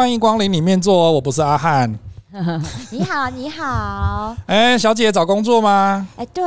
欢迎光临里面坐，我不是阿汉。你好，你好。哎，小姐找工作吗？哎，对。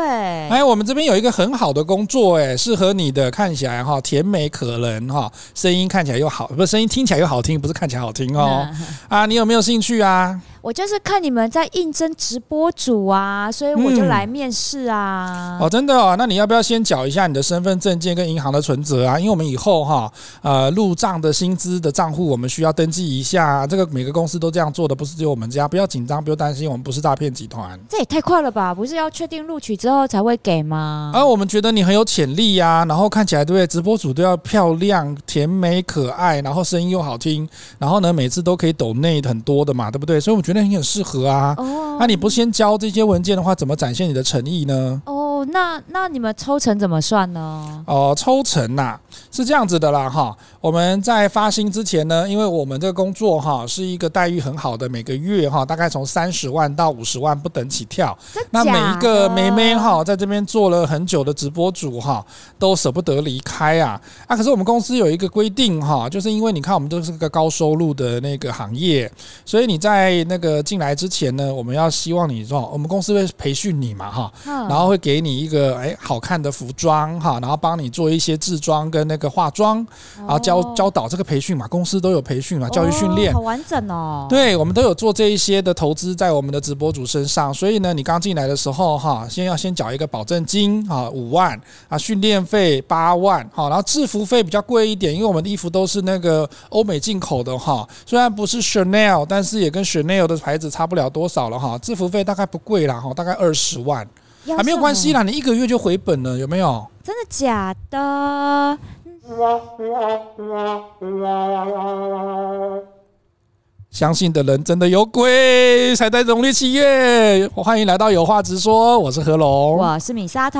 哎，我们这边有一个很好的工作，哎，适合你的，看起来哈甜美可人哈，声音看起来又好，不是声音听起来又好听，不是看起来好听哦。啊，你有没有兴趣啊？我就是看你们在应征直播主啊，所以我就来面试啊。嗯、哦，真的哦，那你要不要先缴一下你的身份证件跟银行的存折啊？因为我们以后哈，呃，入账的薪资的账户我们需要登记一下。这个每个公司都这样做的，不是只有我们家。不要紧张，不要担心，我们不是诈骗集团。这也太快了吧？不是要确定录取之后才会给吗？啊，我们觉得你很有潜力呀，然后看起来对不对？直播主都要漂亮、甜美、可爱，然后声音又好听，然后呢，每次都可以抖内很多的嘛，对不对？所以我觉得你很适合啊。啊，哦、那你不先交这些文件的话，怎么展现你的诚意呢？哦，那那你们抽成怎么算呢？哦，抽成呐、啊，是这样子的啦，哈，我们在发薪之前呢，因为我们这个工作哈是一个待遇很好的，每个月哈大概从三十万到五十万不等起跳。那每一个妹妹哈在这边做了很久的直播主哈，都舍不得离开啊。啊，可是我们公司有一个规定哈，就是因为你看我们都是个高收入的那个行业，所以你在那个进来之前。呢？我们要希望你说，我们公司会培训你嘛，哈，然后会给你一个哎好看的服装哈，然后帮你做一些制装跟那个化妆，然后教教导这个培训嘛，公司都有培训嘛，教育训练，好完整哦。对，我们都有做这一些的投资在我们的直播主身上，所以呢，你刚进来的时候哈，先要先缴一个保证金啊，五万啊，训练费八万，好，然后制服费比较贵一点，因为我们的衣服都是那个欧美进口的哈，虽然不是 Chanel，但是也跟 Chanel 的牌子差不了多少了哈，制服费大概不贵啦哈，大概二十万，还没有关系啦，你一个月就回本了，有没有？真的假的？相信的人真的有鬼，才在农历七月。我欢迎来到有话直说，我是何龙，我是米沙头。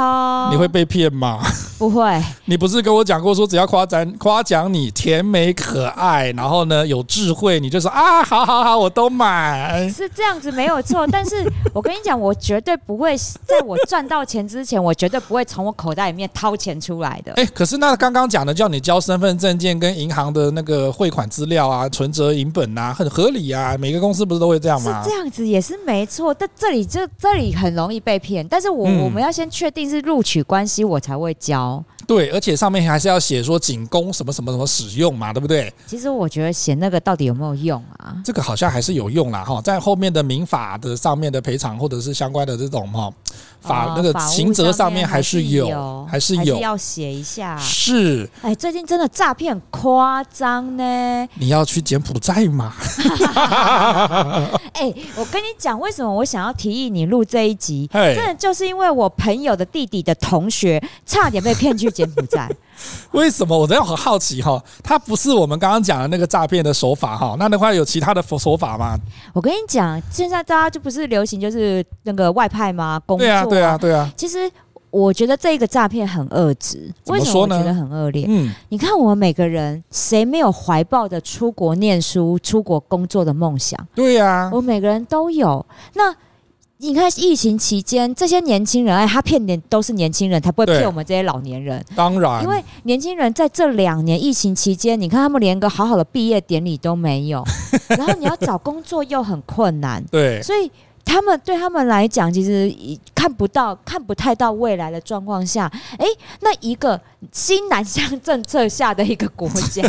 你会被骗吗？不会。你不是跟我讲过说，只要夸赞夸奖你甜美可爱，然后呢有智慧，你就说啊，好好好，我都买。是这样子没有错，但是我跟你讲，我绝对不会在我赚到钱之前，我绝对不会从我口袋里面掏钱出来的。哎，可是那刚刚讲的叫你交身份证件跟银行的那个汇款资料啊，存折银本啊，很合理啊。每个公司不是都会这样吗？是这样子也是没错，但这里这这里很容易被骗。但是我、嗯、我们要先确定是录取关系，我才会交。对，而且上面还是要写说仅供什么什么什么使用嘛，对不对？其实我觉得写那个到底有没有用啊？这个好像还是有用啦哈，在后面的民法的上面的赔偿或者是相关的这种哈法那个刑责上面还是有，还是有要写一下。是，哎，最近真的诈骗很夸张呢。你要去柬埔寨吗？哎，我跟你讲，为什么我想要提议你录这一集？真的就是因为我朋友的弟弟的同学差点被骗去。柬埔寨，为什么？我真的很好奇哈，它不是我们刚刚讲的那个诈骗的手法哈，那的话有其他的手法吗？我跟你讲，现在大家就不是流行就是那个外派吗？工作啊，对啊，对啊，对啊。其实我觉得这个诈骗很恶质，为什么我觉得很恶劣？嗯，你看我们每个人谁没有怀抱着出国念书、出国工作的梦想？对呀，我每个人都有。那你看疫情期间，这些年轻人，哎，他骗年都是年轻人，才不会骗我们这些老年人。当然，因为年轻人在这两年疫情期间，你看他们连个好好的毕业典礼都没有，然后你要找工作又很困难。对，所以他们对他们来讲，其实看不到、看不太到未来的状况下，哎，那一个新南向政策下的一个国家，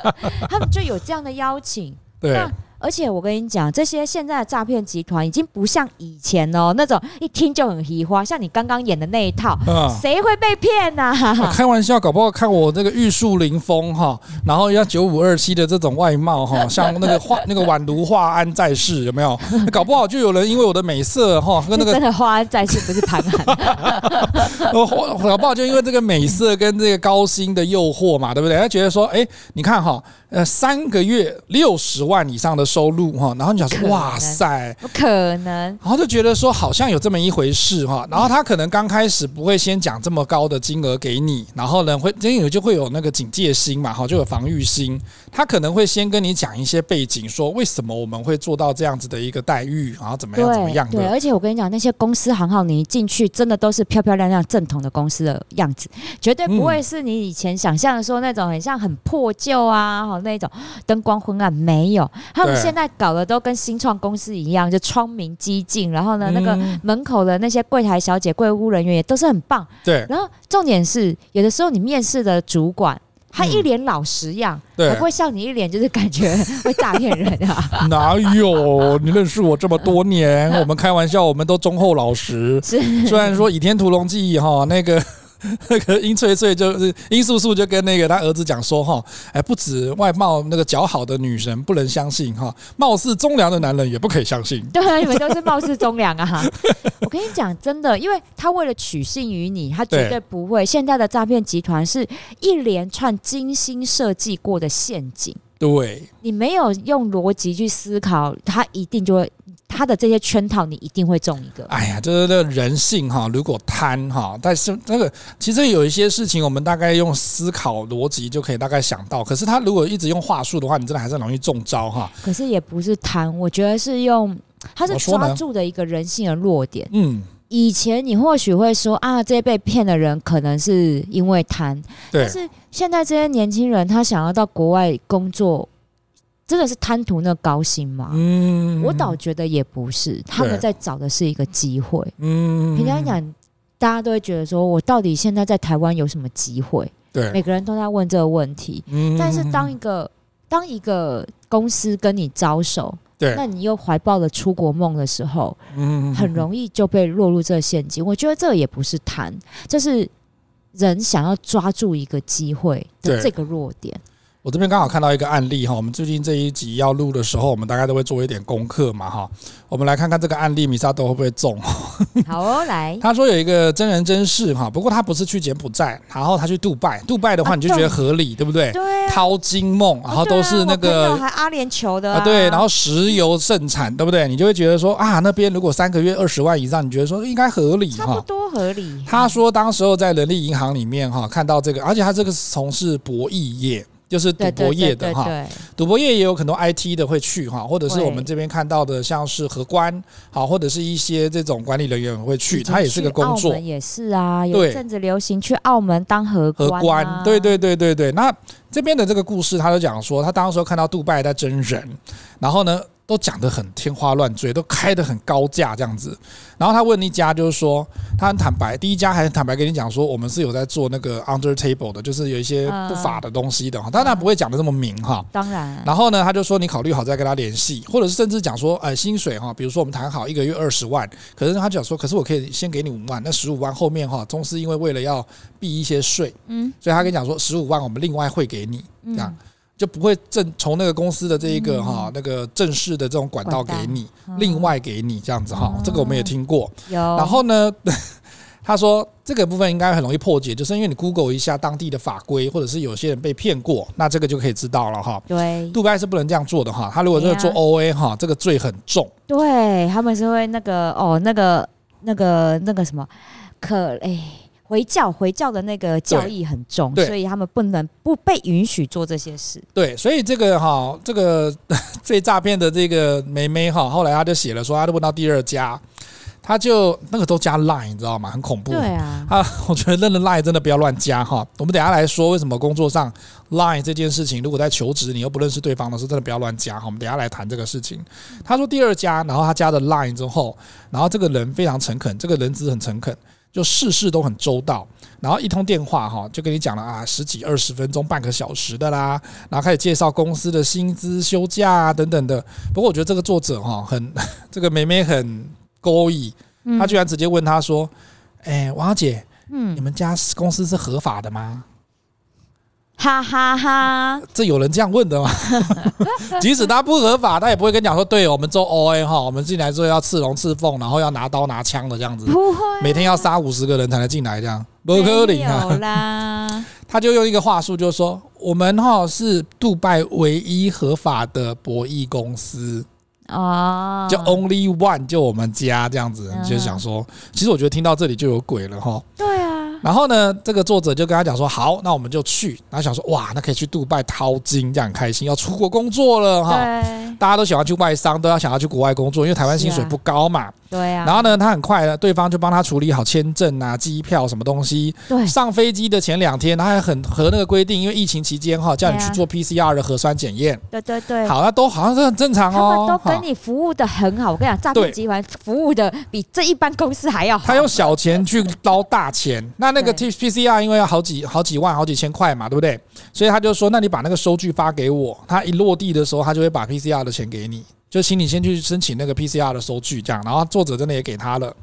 他们就有这样的邀请。对。而且我跟你讲，这些现在的诈骗集团已经不像以前哦，那种一听就很奇花，像你刚刚演的那一套，谁会被骗呐？开玩笑，搞不好看我这个玉树临风哈，然后要九五二七的这种外貌哈，像那个画那个宛如华安在世有没有？搞不好就有人因为我的美色哈，跟那个真的华安在世不是潘安，搞不好就因为这个美色跟这个高薪的诱惑嘛，对不对？他觉得说，哎，你看哈，呃，三个月六十万以上的。收入哈，然后你想说哇塞，不可能，然后就觉得说好像有这么一回事哈，然后他可能刚开始不会先讲这么高的金额给你，然后呢会因为就会有那个警戒心嘛哈，就有防御心，他可能会先跟你讲一些背景，说为什么我们会做到这样子的一个待遇，然后怎么样怎么样的。对，而且我跟你讲，那些公司行号，你一进去真的都是漂漂亮亮正统的公司的样子，绝对不会是你以前想象的说那种很像很破旧啊，好那种灯光昏暗，没有。他们现在搞的都跟新创公司一样，就窗明几净。然后呢，那个门口的那些柜台小姐、柜务人员也都是很棒。对。然后重点是，有的时候你面试的主管，他一脸老实样，对，还不会像你一脸就是感觉 会诈骗人啊。哪有？你认识我这么多年，我们开玩笑，我们都忠厚老实。虽然说《倚天屠龙记》哈那个。那个殷翠翠就是殷素素就跟那个他儿子讲说哈，哎，不止外貌那个姣好的女神不能相信哈，貌似忠良的男人也不可以相信。对啊，你们都是貌似忠良啊！我跟你讲，真的，因为他为了取信于你，他绝对不会。现在的诈骗集团是一连串精心设计过的陷阱。对，你没有用逻辑去思考，他一定就会。他的这些圈套，你一定会中一个。哎呀，就是那个人性哈，如果贪哈，但是那个其实有一些事情，我们大概用思考逻辑就可以大概想到。可是他如果一直用话术的话，你真的还是很容易中招哈。可是也不是贪，我觉得是用，他是抓住的一个人性的弱点。嗯，以前你或许会说啊，这些被骗的人可能是因为贪，但是现在这些年轻人，他想要到国外工作。真的是贪图那高薪吗？嗯，我倒觉得也不是，他们在找的是一个机会。嗯，平常讲，大家都会觉得说，我到底现在在台湾有什么机会？对，每个人都在问这个问题。嗯，但是当一个当一个公司跟你招手，对，那你又怀抱了出国梦的时候，嗯，很容易就被落入这个陷阱。我觉得这也不是贪，这是人想要抓住一个机会的这个弱点。我这边刚好看到一个案例哈，我们最近这一集要录的时候，我们大概都会做一点功课嘛哈。我们来看看这个案例，米萨豆会不会中？好哦，来。他说有一个真人真事哈，不过他不是去柬埔寨，然后他去杜拜。杜拜的话，你就觉得合理，对不对？对。淘金梦，然后都是那个还阿联酋的啊，对。然后石油盛产，对不对？你就会觉得说啊，那边如果三个月二十万以上，你觉得说应该合理哈？差不多合理。他说当时候在人力银行里面哈，看到这个，而且他这个是从事博弈业。就是赌博业的哈，赌博业也有很多 IT 的会去哈，或者是我们这边看到的，像是荷官好，或者是一些这种管理人员会去，他也是个工作，也是啊，有一阵子流行去澳门当荷官，啊，荷官，对对对对。对。那这边的这个故事，他就讲说，他当时候看到杜拜在真人，然后呢。都讲得很天花乱坠，都开得很高价这样子。然后他问一家，就是说他很坦白，第一家还很坦白跟你讲说，我们是有在做那个 under table 的，就是有一些不法的东西的哈。当然他不会讲的这么明哈。当然。然后呢，他就说你考虑好再跟他联系，或者是甚至讲说，呃，薪水哈，比如说我们谈好一个月二十万，可是他讲说，可是我可以先给你五万，那十五万后面哈，公司因为为了要避一些税，嗯，所以他跟你讲说十五万我们另外汇给你，这样。就不会正从那个公司的这一个哈那个正式的这种管道给你，另外给你这样子哈，这个我们也听过。有。然后呢，他说这个部分应该很容易破解，就是因为你 Google 一下当地的法规，或者是有些人被骗过，那这个就可以知道了哈。对。杜拜是不能这样做的哈，他如果真的做 OA 哈，这个罪很重。对，他们是会那个哦，那个那个那个什么可哎。回教回教的那个教义很重，所以他们不能不被允许做这些事。对，所以这个哈，这个 这诈骗的这个妹妹哈，后来她就写了说，她就问到第二家，他就那个都加 line，你知道吗？很恐怖。对啊，啊，我觉得认了 line 真的不要乱加哈。我们等下来说为什么工作上 line 这件事情，如果在求职你又不认识对方的时候，真的不要乱加哈。我们等下来谈这个事情。他说第二家，然后他加了 line 之后，然后这个人非常诚恳，这个人资很诚恳。就事事都很周到，然后一通电话哈，就跟你讲了啊，十几二十分钟、半个小时的啦，然后开始介绍公司的薪资、休假啊等等的。不过我觉得这个作者哈，很 这个妹妹很勾引，她居然直接问他说：“哎，王小姐，嗯，你们家公司是合法的吗？”哈哈哈，这有人这样问的吗？即使他不合法，他也不会跟你讲说，对我们做 OA 哈，我们进来之后要刺龙刺凤，然后要拿刀拿枪的这样子，不会，每天要杀五十个人才能进来这样，不可能啊。他就用一个话术，就是说我们哈是杜拜唯一合法的博弈公司哦，就 only one 就我们家这样子，嗯、就想说，其实我觉得听到这里就有鬼了哈。对啊。然后呢，这个作者就跟他讲说：“好，那我们就去。”然后想说：“哇，那可以去杜拜淘金，这样很开心，要出国工作了哈。”大家都喜欢去外商，都要想要去国外工作，因为台湾薪水不高嘛。对啊。然后呢，他很快的，对方就帮他处理好签证啊、机票什么东西。对。上飞机的前两天，他还很合那个规定，因为疫情期间哈，叫你去做 PCR 的核酸检验。对对对。好，那都好像是很正常哦。他们都跟你服务的很好，我跟你讲，诈骗集团服务的比这一般公司还要好。他用小钱去捞大钱，那那个 T PCR 因为要好几好几万、好几千块嘛，对不对？所以他就说：“那你把那个收据发给我。”他一落地的时候，他就会把 PCR 的钱给你。就请你先去申请那个 PCR 的收据，这样，然后作者真的也给他了。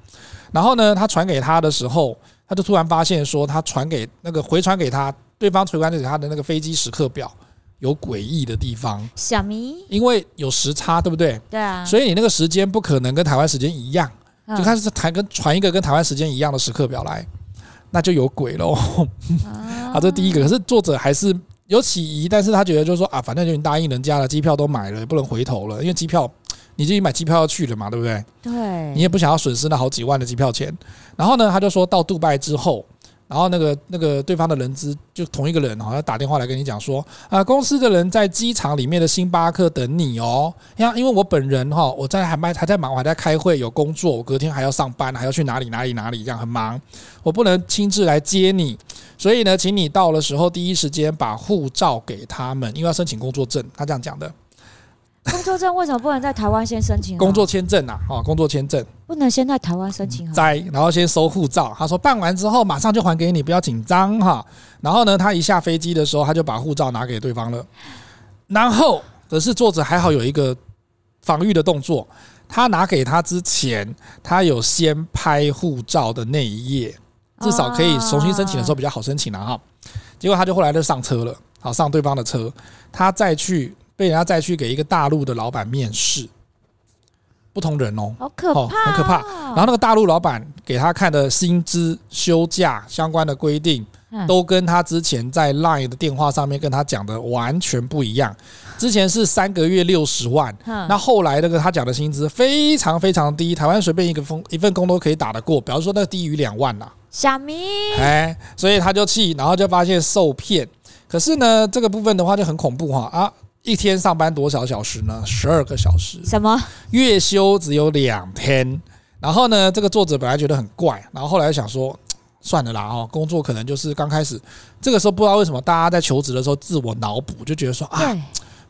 然后呢，他传给他的时候，他就突然发现说，他传给那个回传给他对方回传给他的那个飞机时刻表有诡异的地方。小咪，因为有时差，对不对？对啊。所以你那个时间不可能跟台湾时间一样，就开始台跟传一个跟台湾时间一样的时刻表来，那就有鬼喽。啊，这第一个。可是作者还是。有起疑，但是他觉得就是说啊，反正就已经答应人家了，机票都买了，也不能回头了，因为机票你自己买机票要去的嘛，对不对？对，你也不想要损失那好几万的机票钱。然后呢，他就说到杜拜之后，然后那个那个对方的人资就同一个人好像打电话来跟你讲说啊，公司的人在机场里面的星巴克等你哦。呀，因为我本人哈，我在还卖还在忙，我还在开会，有工作，我隔天还要上班，还要去哪里哪里哪里，这样很忙，我不能亲自来接你。所以呢，请你到的时候第一时间把护照给他们，因为要申请工作证。他这样讲的。工作证为什么不能在台湾先申请？工作签证啊，啊，工作签证不能先在台湾申请。在，然后先收护照。他说办完之后马上就还给你，不要紧张哈。然后呢，他一下飞机的时候，他就把护照拿给对方了。然后可是作者还好有一个防御的动作，他拿给他之前，他有先拍护照的那一页。至少可以重新申请的时候比较好申请了哈，结果他就后来就上车了，好上对方的车，他再去被人家再去给一个大陆的老板面试，不同人哦，好可怕，很可怕。然后那个大陆老板给他看的薪资、休假相关的规定，都跟他之前在 Line 的电话上面跟他讲的完全不一样。之前是三个月六十万，那后来那个他讲的薪资非常非常低，台湾随便一个工一份工都可以打得过，比方说那低于两万呐。小明，哎，所以他就气，然后就发现受骗。可是呢，这个部分的话就很恐怖哈啊！一天上班多少小时呢？十二个小时。什么？月休只有两天。然后呢，这个作者本来觉得很怪，然后后来想说，算了啦哦，工作可能就是刚开始，这个时候不知道为什么大家在求职的时候自我脑补，就觉得说啊，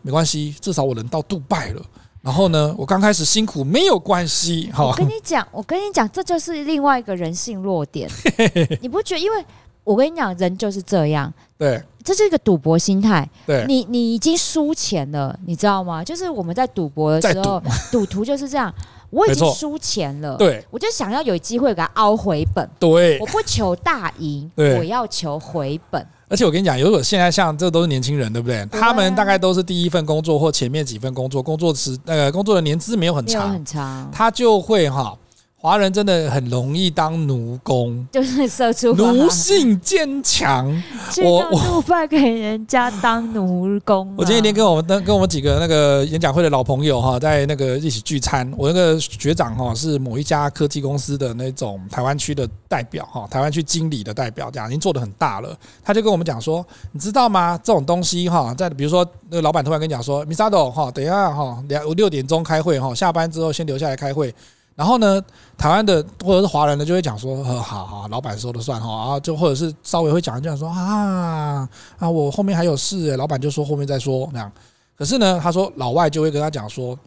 没关系，至少我能到杜拜了。然后呢，我刚开始辛苦没有关系。好，我跟你讲，我跟你讲，这就是另外一个人性弱点。你不觉得？因为我跟你讲，人就是这样。对，这是一个赌博心态。对，你你已经输钱了，你知道吗？就是我们在赌博的时候，赌徒就是这样。我已经输钱了，对，我就想要有机会给他凹回本。对，我不求大赢，我要求回本。而且我跟你讲，如果现在像这都是年轻人，对不对？他们大概都是第一份工作或前面几份工作，工作时那个工作的年资没有很长，很长，他就会哈。华人真的很容易当奴工，就是社畜，奴性坚强。我我杜拜给人家当奴工，啊。我前几天跟我们跟我们几个那个演讲会的老朋友哈，在那个一起聚餐。我那个学长哈是某一家科技公司的那种台湾区的代表哈，台湾区经理的代表，这样已经做得很大了。他就跟我们讲说，你知道吗？这种东西哈，在比如说那个老板突然跟你讲说，Misado 哈，等一下哈，两六点钟开会哈，下班之后先留下来开会。然后呢，台湾的或者是华人的就会讲说，好好，老板说了算哈，啊就或者是稍微会讲一讲说啊啊，我后面还有事，老板就说后面再说那样。可是呢，他说老外就会跟他讲说，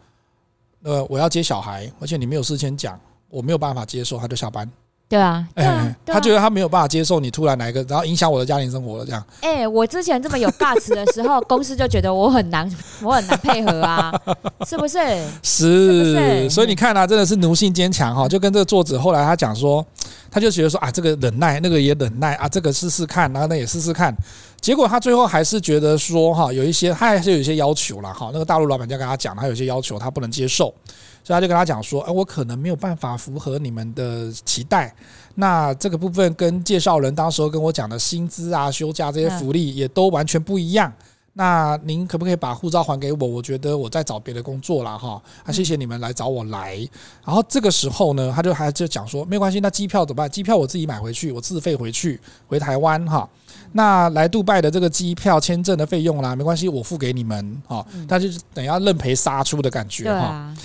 呃，我要接小孩，而且你没有事先讲，我没有办法接受，他就下班。对啊，对啊，他觉得他没有办法接受你突然来一个，然后影响我的家庭生活了这样。哎，我之前这么有 guts 的时候，公司就觉得我很难，我很难配合啊，是不是？是，所以你看啊，真的是奴性坚强哈，就跟这个作者后来他讲说，他就觉得说啊，这个忍耐，那个也忍耐啊，这个试试看，然后那也试试看，结果他最后还是觉得说哈，有一些他还是有一些要求了哈。那个大陆老板就跟他讲，他有些要求他不能接受，所以他就跟他讲说，哎，我可能没有办法符合你们的期待。那这个部分跟介绍人当时候跟我讲的薪资啊、休假这些福利也都完全不一样。那您可不可以把护照还给我？我觉得我在找别的工作了哈。啊，谢谢你们来找我来。然后这个时候呢，他就还就讲说，没关系，那机票怎么办？机票我自己买回去，我自费回去回台湾哈。那来杜拜的这个机票、签证的费用啦，没关系，我付给你们哈。他就等于要认赔杀出的感觉哈。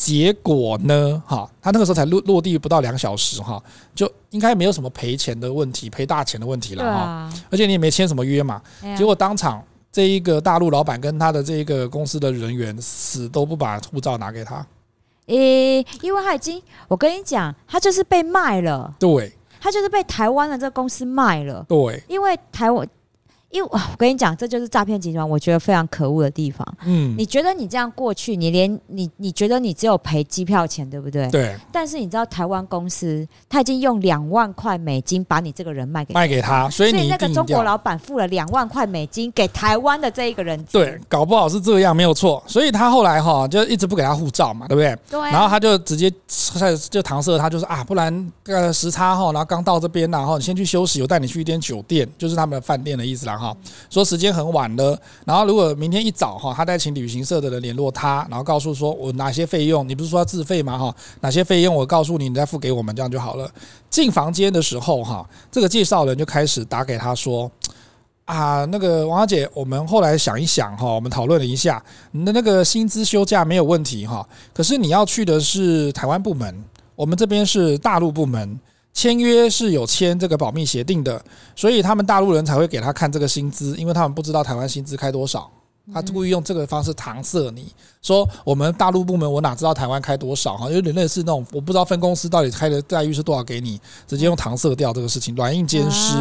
结果呢，哈，他那个时候才落落地不到两小时哈，就应该没有什么赔钱的问题，赔大钱的问题了哈。而且你也没签什么约嘛，结果当场。这一个大陆老板跟他的这一个公司的人员死都不把护照拿给他，诶，因为他已经，我跟你讲，他就是被卖了，对，他就是被台湾的这个公司卖了，对，因为台湾。因为我跟你讲，这就是诈骗集团，我觉得非常可恶的地方。嗯，你觉得你这样过去，你连你你觉得你只有赔机票钱，对不对？对。但是你知道台湾公司他已经用两万块美金把你这个人卖给卖给他，所以你那个中国老板付了两万块美金给台湾的这一个人。对，搞不好是这样，没有错。所以他后来哈就一直不给他护照嘛，对不对？对。然后他就直接就搪塞，他就是啊，不然呃时差哈，然后刚到这边，然后你先去休息，我带你去一间酒店，就是他们的饭店的意思啦哈。说时。时间很晚了，然后如果明天一早哈，他再请旅行社的人联络他，然后告诉说我哪些费用，你不是说要自费吗？哈，哪些费用我告诉你，你再付给我们，这样就好了。进房间的时候哈，这个介绍人就开始打给他说啊，那个王小姐，我们后来想一想哈，我们讨论了一下，你的那个薪资休假没有问题哈，可是你要去的是台湾部门，我们这边是大陆部门。签约是有签这个保密协定的，所以他们大陆人才会给他看这个薪资，因为他们不知道台湾薪资开多少，他故意用这个方式搪塞你。说我们大陆部门我哪知道台湾开多少哈，有点类似那种我不知道分公司到底开的待遇是多少给你，直接用搪塞掉这个事情，软硬兼施。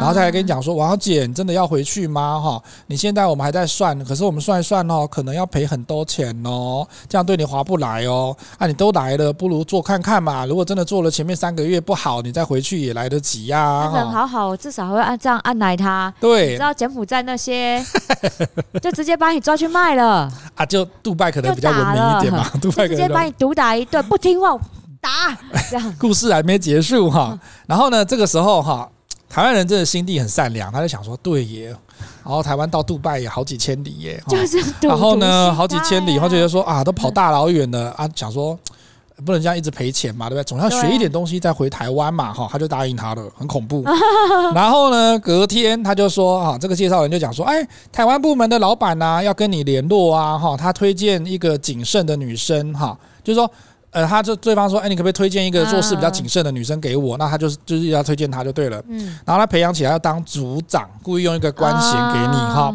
然后再来跟你讲说，王小姐，你真的要回去吗？哈，你现在我们还在算，可是我们算一算哦，可能要赔很多钱哦，这样对你划不来哦。啊，你都来了，不如做看看嘛。如果真的做了前面三个月不好，你再回去也来得及呀、啊。人好好，至少会按这样按来他。对，你知道柬埔寨那些，就直接把你抓去卖了。啊，就杜拜可能比较文明一点嘛，杜拜可能直接把你毒打一顿，不听话打。这样 故事还没结束哈，然后呢，这个时候哈。台湾人真的心地很善良，他就想说，对耶，然后台湾到杜拜也好几千里耶，就是，然后呢，好几千里，然后觉得说啊，都跑大老远了啊，想说不能这样一直赔钱嘛，对不对？总要学一点东西再回台湾嘛，哈，他就答应他了，很恐怖。然后呢，隔天他就说，哈，这个介绍人就讲说，哎，台湾部门的老板呢要跟你联络啊，哈，他推荐一个谨慎的女生，哈，就是说。呃，他就对方说，哎，你可不可以推荐一个做事比较谨慎的女生给我？那他就是就是要推荐他就对了。嗯，然后他培养起来要当组长，故意用一个官衔给你哈。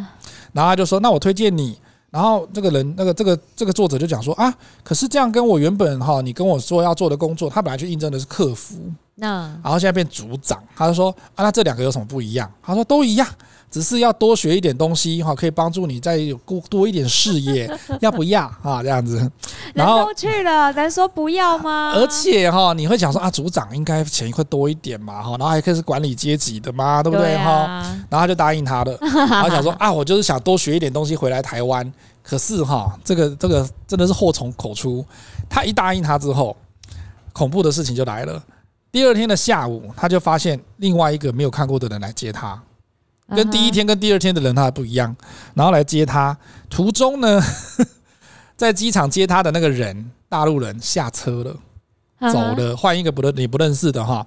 然后他就说，那我推荐你。然后这个人，那个这个这个作者就讲说啊，可是这样跟我原本哈，你跟我说要做的工作，他本来去应征的是客服，那然后现在变组长，他就说啊，那这两个有什么不一样？他说都一样。只是要多学一点东西哈，可以帮助你再有多多一点视野，要不要啊？这样子，然后去了，咱说不要吗？而且哈，你会想说啊，组长应该钱会多一点嘛哈，然后还可以是管理阶级的嘛，对不对哈？然后他就答应他了，然后想说啊，我就是想多学一点东西回来台湾。可是哈，这个这个真的是祸从口出。他一答应他之后，恐怖的事情就来了。第二天的下午，他就发现另外一个没有看过的人来接他。跟第一天跟第二天的人他还不一样，然后来接他，途中呢，在机场接他的那个人，大陆人下车了，走了，换一个不认你不认识的哈，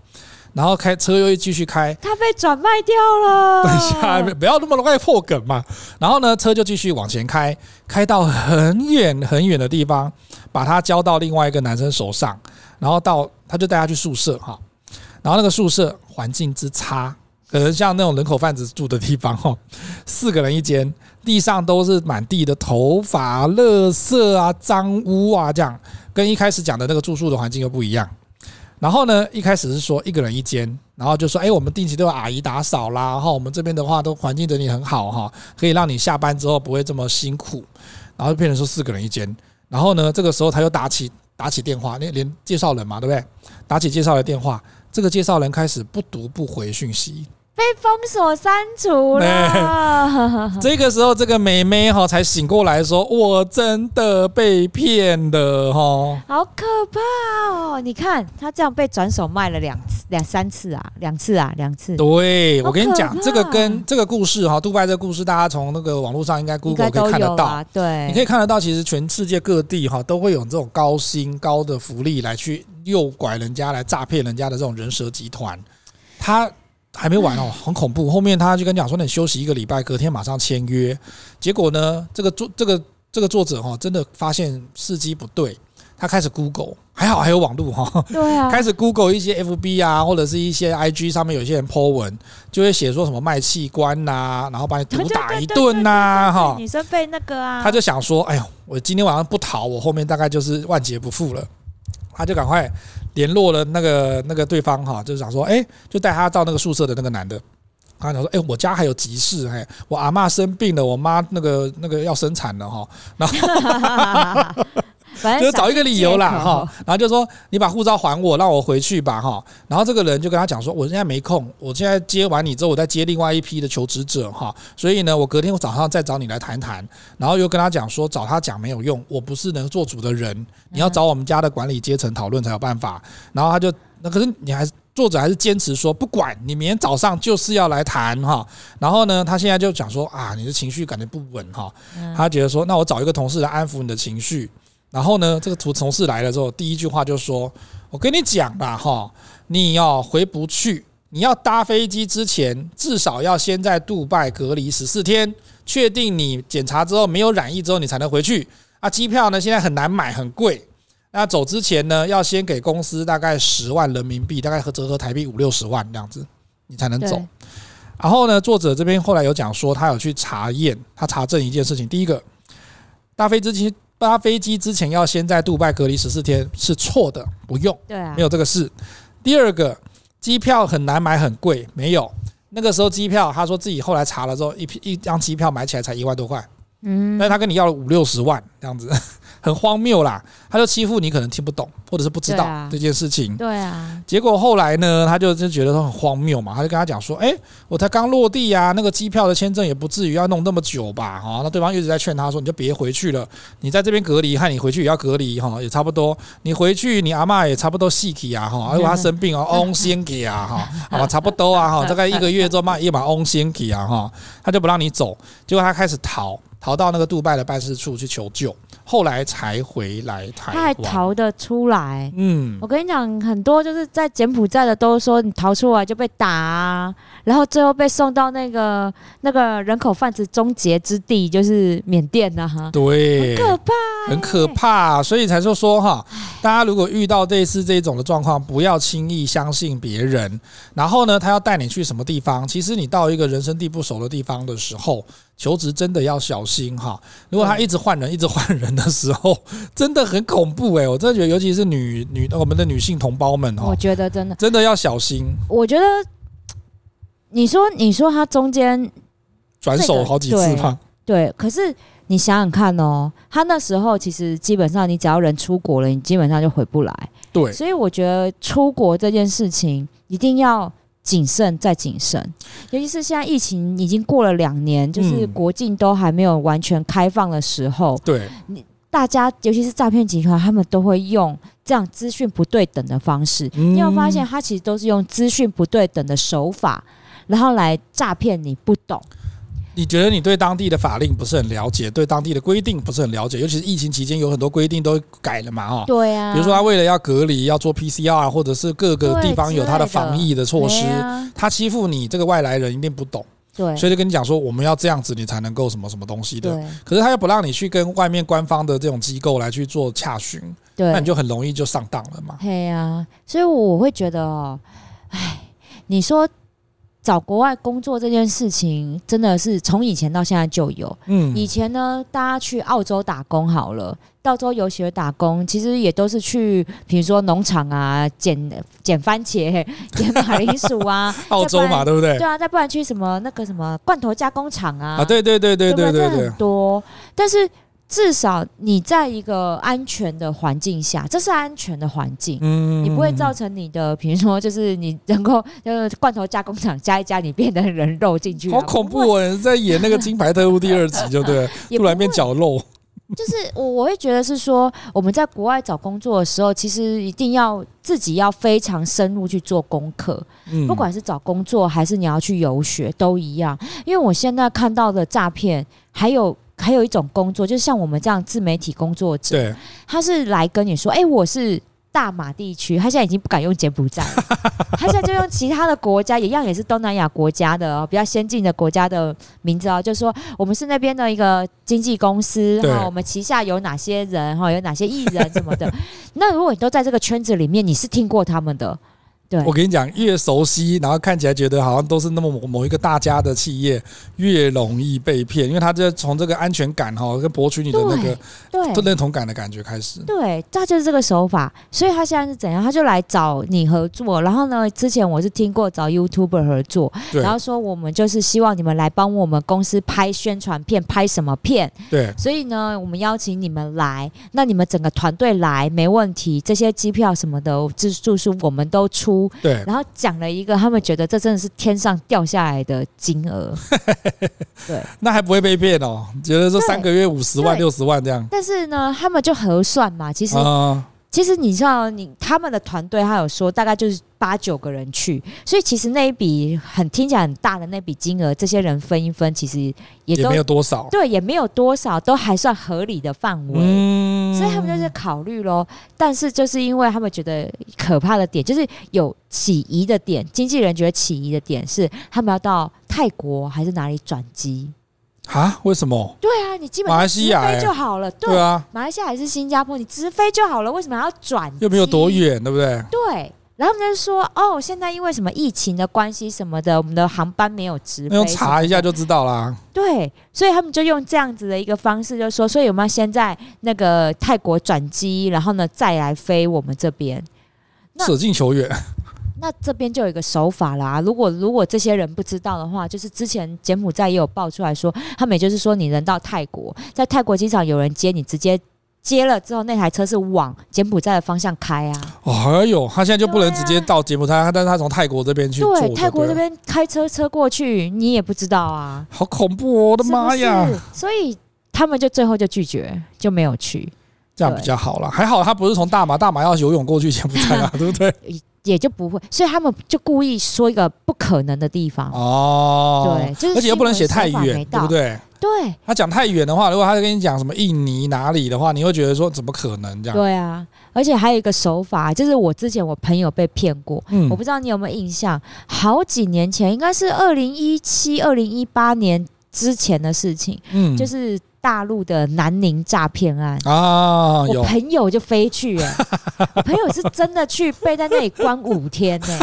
然后开车又继续开，他被转卖掉了。等一下，不要那么容易破梗嘛。然后呢，车就继续往前开，开到很远很远的地方，把他交到另外一个男生手上，然后到他就带他去宿舍哈，然后那个宿舍环境之差。可能像那种人口贩子住的地方哈，四个人一间，地上都是满地的头发、垃圾啊、脏污啊，这样跟一开始讲的那个住宿的环境又不一样。然后呢，一开始是说一个人一间，然后就说，哎，我们定期都有阿姨打扫啦，然后，我们这边的话都环境整理很好哈，可以让你下班之后不会这么辛苦。然后就变成说四个人一间，然后呢，这个时候他又打起打起电话，那连介绍人嘛，对不对？打起介绍的电话，这个介绍人开始不读不回讯息。被封锁删除了。这个时候，这个妹妹哈才醒过来说：“我真的被骗了哈，好可怕哦！你看她这样被转手卖了两次、两三次啊，两次啊，两次。对，我跟你讲，这个跟这个故事哈，杜拜这个故事，大家从那个网络上应该 Google 可以看得到。对，你可以看得到，其实全世界各地哈都会有这种高薪高的福利来去诱拐人家、来诈骗人家的这种人蛇集团，他。还没完哦，很恐怖。后面他就跟你讲说，你休息一个礼拜，隔天马上签约。结果呢，这个作这个这个作者哈，真的发现时机不对，他开始 Google，还好还有网络哈，对啊，开始 Google 一些 FB 啊，或者是一些 IG 上面有些人 po 文，就会写说什么卖器官呐，然后把你毒打一顿呐，哈，女生被那个啊，他就想说，哎呦，我今天晚上不逃，我后面大概就是万劫不复了。他就赶快联络了那个那个对方哈，就是想说，哎，就带他到那个宿舍的那个男的，他讲说，哎，我家还有急事，哎，我阿嬷生病了，我妈那个那个要生产了哈，然后。就找一个理由啦，哈，然后就说你把护照还我，让我回去吧，哈。然后这个人就跟他讲说，我现在没空，我现在接完你之后，我再接另外一批的求职者，哈。所以呢，我隔天我早上再找你来谈谈。然后又跟他讲说，找他讲没有用，我不是能做主的人，你要找我们家的管理阶层讨论才有办法。然后他就那可是你还是作者还是坚持说，不管你明天早上就是要来谈，哈。然后呢，他现在就讲说啊，你的情绪感觉不稳，哈。他觉得说，那我找一个同事来安抚你的情绪。然后呢，这个图同事来了之后，第一句话就说：“我跟你讲吧，哈，你要回不去，你要搭飞机之前，至少要先在杜拜隔离十四天，确定你检查之后没有染疫之后，你才能回去。啊，机票呢现在很难买，很贵。那走之前呢，要先给公司大概十万人民币，大概合折合台币五六十万这样子，你才能走。然后呢，作者这边后来有讲说，他有去查验，他查证一件事情，第一个，搭飞机之前。”搭飞机之前要先在杜拜隔离十四天是错的，不用，对啊，没有这个事。第二个，机票很难买，很贵，没有。那个时候机票，他说自己后来查了之后，一一张机票买起来才一万多块，嗯，但他跟你要了五六十万这样子。很荒谬啦，他就欺负你，可能听不懂，或者是不知道这件事情。对啊。结果后来呢，他就就觉得说很荒谬嘛，他就跟他讲说：“哎，我才刚落地呀，那个机票的签证也不至于要弄那么久吧？哈，那对方一直在劝他说：你就别回去了，你在这边隔离，害你回去也要隔离哈，也差不多。你回去，你阿嬷也差不多细体啊哈，如果他生病啊，翁先给啊哈，好吧，差不多啊哈，大概一个月之后嘛，一把翁先给啊哈，他就不让你走。结果他开始逃，逃到那个杜拜的办事处去求救。”后来才回来台湾，他还逃得出来。嗯，我跟你讲，很多就是在柬埔寨的都说你逃出来就被打啊，然后最后被送到那个那个人口贩子终结之地，就是缅甸呐，哈。对，很可怕，很可怕，所以才说说哈，大家如果遇到类似这种的状况，不要轻易相信别人。然后呢，他要带你去什么地方？其实你到一个人生地不熟的地方的时候。求职真的要小心哈！如果他一直换人，一直换人的时候，真的很恐怖诶。我真的觉得，尤其是女女我们的女性同胞们哈，我觉得真的真的要小心。我觉得，你说你说他中间转手好几次吗？对，可是你想想看哦，他那时候其实基本上，你只要人出国了，你基本上就回不来。对，所以我觉得出国这件事情一定要。谨慎再谨慎，尤其是现在疫情已经过了两年，就是国境都还没有完全开放的时候，嗯、对，你大家尤其是诈骗集团，他们都会用这样资讯不对等的方式。嗯、你有发现，他其实都是用资讯不对等的手法，然后来诈骗你不懂。你觉得你对当地的法令不是很了解，对当地的规定不是很了解，尤其是疫情期间有很多规定都改了嘛，哈。对啊。比如说他为了要隔离，要做 PCR，或者是各个地方有他的防疫的措施，他欺负你这个外来人一定不懂，对，所以就跟你讲说我们要这样子，你才能够什么什么东西的。对。可是他又不让你去跟外面官方的这种机构来去做洽询，对，那你就很容易就上当了嘛。对啊，所以我会觉得哦，哎，你说。找国外工作这件事情，真的是从以前到现在就有。嗯，以前呢，大家去澳洲打工好了，澳洲游学打工，其实也都是去，比如说农场啊，捡捡番茄、捡马铃薯啊。澳洲嘛，对不对？对啊，再不然去什么那个什么罐头加工厂啊。啊，对对对对对对对，很多。但是至少你在一个安全的环境下，这是安全的环境，嗯，你不会造成你的，比如说就是你能够 就是罐头加工厂加一加，你变成人肉进去，好恐怖哦！在演那个《金牌特务》第二集，就对，突然变绞肉。就是我我会觉得是说，我们在国外找工作的时候，其实一定要自己要非常深入去做功课，嗯，不管是找工作还是你要去游学都一样。因为我现在看到的诈骗，还有还有一种工作，就是像我们这样自媒体工作者，他是来跟你说，哎，我是。大马地区，他现在已经不敢用柬埔寨了，他现在就用其他的国家，一样也是东南亚国家的、哦、比较先进的国家的名字啊、哦，就是说我们是那边的一个经纪公司哈，我们旗下有哪些人哈，有哪些艺人什么的。那如果你都在这个圈子里面，你是听过他们的。对，我跟你讲，越熟悉，然后看起来觉得好像都是那么某某一个大家的企业，越容易被骗，因为他就从这个安全感哈，跟博取你的那个对认同感的感觉开始。对，他就是这个手法，所以他现在是怎样？他就来找你合作，然后呢，之前我是听过找 YouTuber 合作，然后说我们就是希望你们来帮我们公司拍宣传片，拍什么片？对，所以呢，我们邀请你们来，那你们整个团队来没问题，这些机票什么的，住住宿我们都出。对，然后讲了一个，他们觉得这真的是天上掉下来的金额，对，那还不会被骗哦？觉得说三个月五十万、六十万这样，但是呢，他们就核算嘛，其实。嗯其实你知道，你他们的团队他有说大概就是八九个人去，所以其实那一笔很听起来很大的那笔金额，这些人分一分，其实也都也没有多少，对，也没有多少，都还算合理的范围。嗯，所以他们就是考虑咯。但是就是因为他们觉得可怕的点，就是有起疑的点，经纪人觉得起疑的点是他们要到泰国还是哪里转机。啊？为什么？对啊，你基本上直飞就好了。对，对啊，马来西亚还是新加坡，你直飞就好了。为什么还要转？又没有多远，对不对？对。然后他们就说：“哦，现在因为什么疫情的关系什么的，我们的航班没有直飞。”用查一下就知道啦。对，所以他们就用这样子的一个方式，就说：“所以我们要先在那个泰国转机，然后呢再来飞我们这边。”舍近求远。那这边就有一个手法啦。如果如果这些人不知道的话，就是之前柬埔寨也有爆出来说，他们也就是说，你人到泰国，在泰国机场有人接你，直接接了之后，那台车是往柬埔寨的方向开啊。哦，还有他现在就不能直接到柬埔寨，啊、但是他从泰国这边去对。对，泰国这边开车车过去，你也不知道啊。好恐怖哦！我的妈呀是是！所以他们就最后就拒绝，就没有去。这样比较好了，还好他不是从大马，大马要游泳过去柬埔寨啊，对不对？也就不会，所以他们就故意说一个不可能的地方哦，对，就是而且又不能写太远，对不对？对，他讲太远的话，如果他跟你讲什么印尼哪里的话，你会觉得说怎么可能这样？对啊，而且还有一个手法，就是我之前我朋友被骗过，嗯，我不知道你有没有印象，好几年前，应该是二零一七、二零一八年之前的事情，嗯，就是。大陆的南宁诈骗案啊，我朋友就飞去，欸，我朋友是真的去被在那里关五天呢。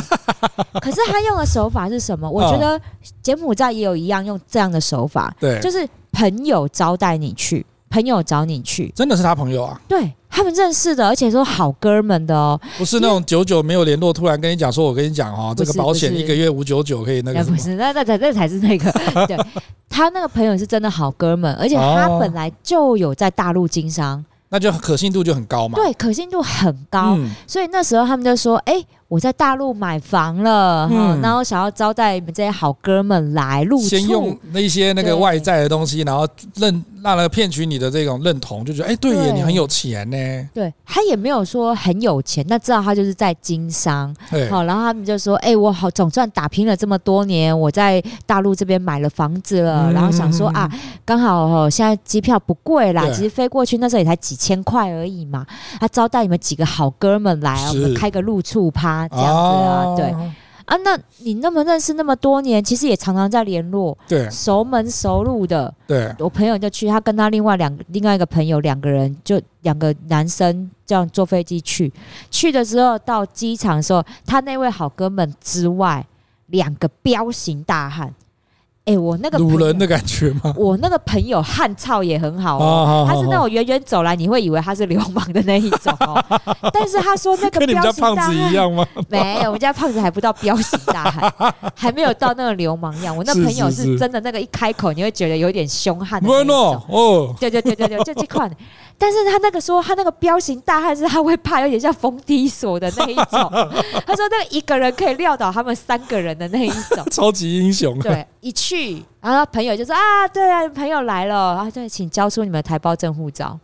可是他用的手法是什么？我觉得柬埔寨也有一样用这样的手法，对，就是朋友招待你去。朋友找你去，真的是他朋友啊？对，他们认识的，而且说好哥们的哦，不是那种久久没有联络，突然跟你讲说，我跟你讲哦，这个保险一个月五九九可以那个，不是，那那才那才是那个，对，他那个朋友是真的好哥们，而且他本来就有在大陆经商，那就可信度就很高嘛，对，可信度很高，所以那时候他们就说，哎。我在大陆买房了，嗯，然后想要招待你们这些好哥们来入住，先用那些那个外在的东西，然后认让那个骗取你的这种认同，就觉得哎、欸，对耶，你很有钱呢。对，他也没有说很有钱，那知道他就是在经商。好，然后他们就说，哎、欸，我好总算打拼了这么多年，我在大陆这边买了房子了，然后想说啊，刚好哦，现在机票不贵啦，其实飞过去那时候也才几千块而已嘛。他招待你们几个好哥们来，我们开个露处趴。这样子啊，哦、对。啊，那你那么认识那么多年，其实也常常在联络，对，熟门熟路的。对，我朋友就去，他跟他另外两个另外一个朋友两个人，就两个男生这样坐飞机去。去的时候到机场的时候，他那位好哥们之外，两个彪形大汉，哎，我那个鲁人的感觉吗？我那个朋友汉操也很好哦，他是那种远远走来你会以为他是流氓的那一种哦。但是他说那个跟你们家胖子一样吗？没有，我们家胖子还不到彪形大汉，还没有到那个流氓样。我那朋友是真的，那个一开口你会觉得有点凶悍的那种。哦，对对对对对，就这块。但是他那个说他那个彪形大汉是他会怕有点像冯迪索的那一种。他说那个一个人可以撂倒他们三个人的那一种，超级英雄。对，一去，然后朋友就说啊，对啊，朋友来了，然后对，请交出你们的台胞证护照，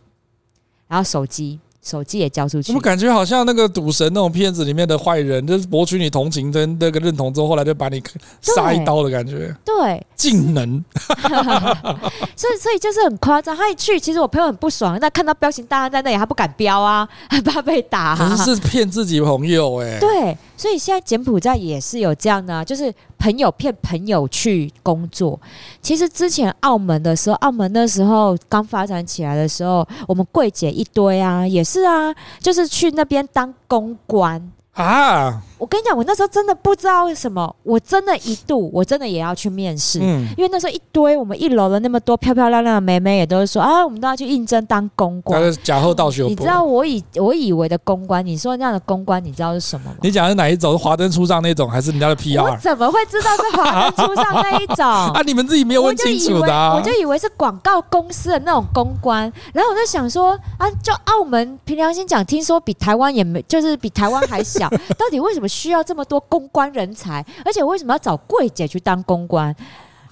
然后手机。手机也交出去，我感觉好像那个赌神那种片子里面的坏人，就是博取你同情跟那个认同之后，后来就把你杀一刀的感觉。对，技能。所以，所以就是很夸张。他一去，其实我朋友很不爽，但看到彪形大汉在那里，他不敢飙啊，害怕被打。可是是骗自己朋友哎、欸。对，所以现在柬埔寨也是有这样的、就是。朋友骗朋友去工作，其实之前澳门的时候，澳门那时候刚发展起来的时候，我们柜姐一堆啊，也是啊，就是去那边当公关。啊！我跟你讲，我那时候真的不知道为什么，我真的一度我真的也要去面试，嗯，因为那时候一堆我们一楼的那么多漂漂亮亮的妹妹也都是说啊，我们都要去应征当公关，假后道学。你知道我以我以为的公关，你说那样的公关，你知道是什么吗？你讲的是哪一种？是华灯初上那种，还是人家的 PR？我怎么会知道是华灯初上那一种？啊，你们自己没有问清楚的，啊，我就以为是广告公司的那种公关，然后我就想说啊，就澳门凭良心讲，听说比台湾也没，就是比台湾还小。到底为什么需要这么多公关人才？而且为什么要找柜姐去当公关？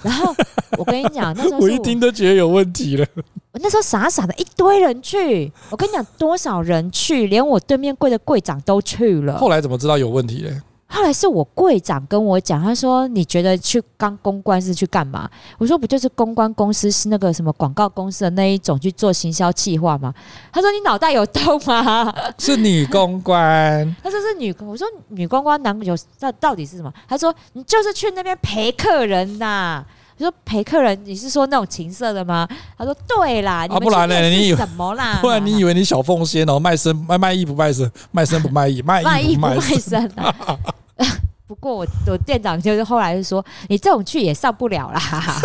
然后 我跟你讲，那时候我，我一听都觉得有问题了。我那时候傻傻的一堆人去，我跟你讲多少人去，连我对面柜的柜长都去了。后来怎么知道有问题嘞？后来是我柜长跟我讲，他说：“你觉得去当公关是去干嘛？”我说：“不就是公关公司是那个什么广告公司的那一种去做行销企划吗？”他说：“你脑袋有洞吗？”是女公关。他说是女，我说女公关男有到到底是什么？他说：“你就是去那边陪客人呐。”我说陪客人，你是说那种情色的吗？他说对啦，啊不然呢？你以为什么啦？不然你以为你小凤仙哦，卖身卖卖艺不卖身，卖身不卖艺，卖艺不卖身啊。不过我我店长就是后来就说，你这种去也上不了啦，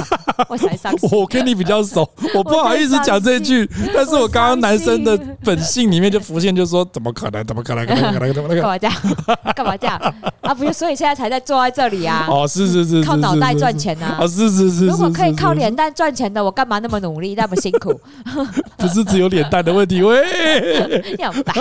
我才上。我跟你比较熟，我不好意思讲这句，但是我刚刚男生的本性里面就浮现，就说怎么可能？怎么可能？怎么可能？怎么可能？干嘛这样？干嘛这样？啊，不是，所以现在才在坐在这里啊。哦，是是是，靠脑袋赚钱啊。啊，是是是。如果可以靠脸蛋赚钱的，我干嘛那么努力，那么辛苦？不是只有脸蛋的问题，喂，要白。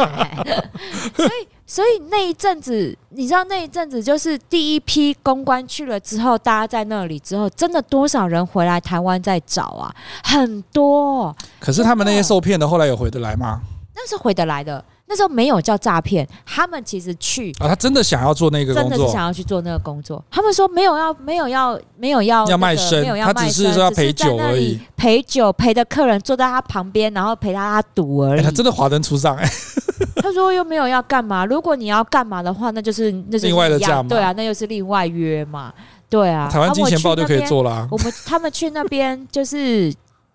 所以。所以那一阵子，你知道那一阵子就是第一批公关去了之后，大家在那里之后，真的多少人回来台湾在找啊？很多。可是他们那些受骗的，后来有回得来吗？那是回得来的。那时候没有叫诈骗，他们其实去啊，他真的想要做那个工作，真的是想要去做那个工作。他们说没有要，没有要，没有要、那个、要卖身，他只是说要陪酒而已，陪酒陪的客人坐在他旁边，然后陪他他赌而已。欸、他真的华灯初上哎、欸。他说又没有要干嘛，如果你要干嘛的话，那就是那是另外的价嘛，对啊，那又是另外约嘛，对啊。台湾金钱豹就可以做了、啊。我们他们去那边 就是。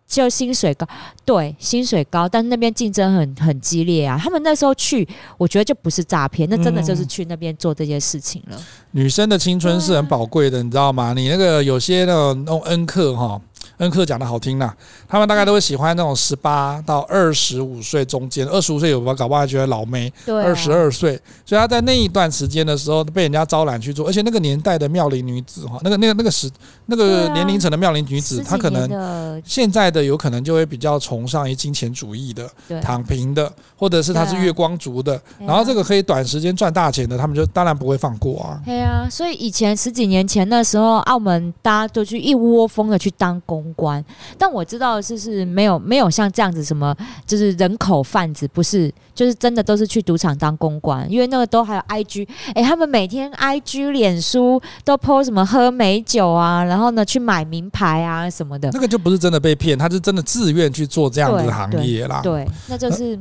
就薪水高，对，薪水高，但是那边竞争很很激烈啊。他们那时候去，我觉得就不是诈骗，那真的就是去那边做这些事情了。女生的青春是很宝贵的，你知道吗？你那个有些那种那种恩客哈。恩克讲的好听呐，他们大概都会喜欢那种十八到二十五岁中间，二十五岁有没有搞不好还觉得老妹，二十二岁，所以他在那一段时间的时候被人家招揽去做，而且那个年代的妙龄女子哈，那个那个那个时那个年龄层的妙龄女子，她可能现在的有可能就会比较崇尚于金钱主义的，躺平的，或者是她是月光族的，然后这个可以短时间赚大钱的，他们就当然不会放过啊。对啊，所以以前十几年前那时候，澳门大家都去一窝蜂的去当公关，但我知道的是是没有没有像这样子什么，就是人口贩子，不是，就是真的都是去赌场当公关，因为那个都还有 IG，哎、欸，他们每天 IG、脸书都 po 什么喝美酒啊，然后呢去买名牌啊什么的，那个就不是真的被骗，他是真的自愿去做这样子的行业啦。对，对，那就是。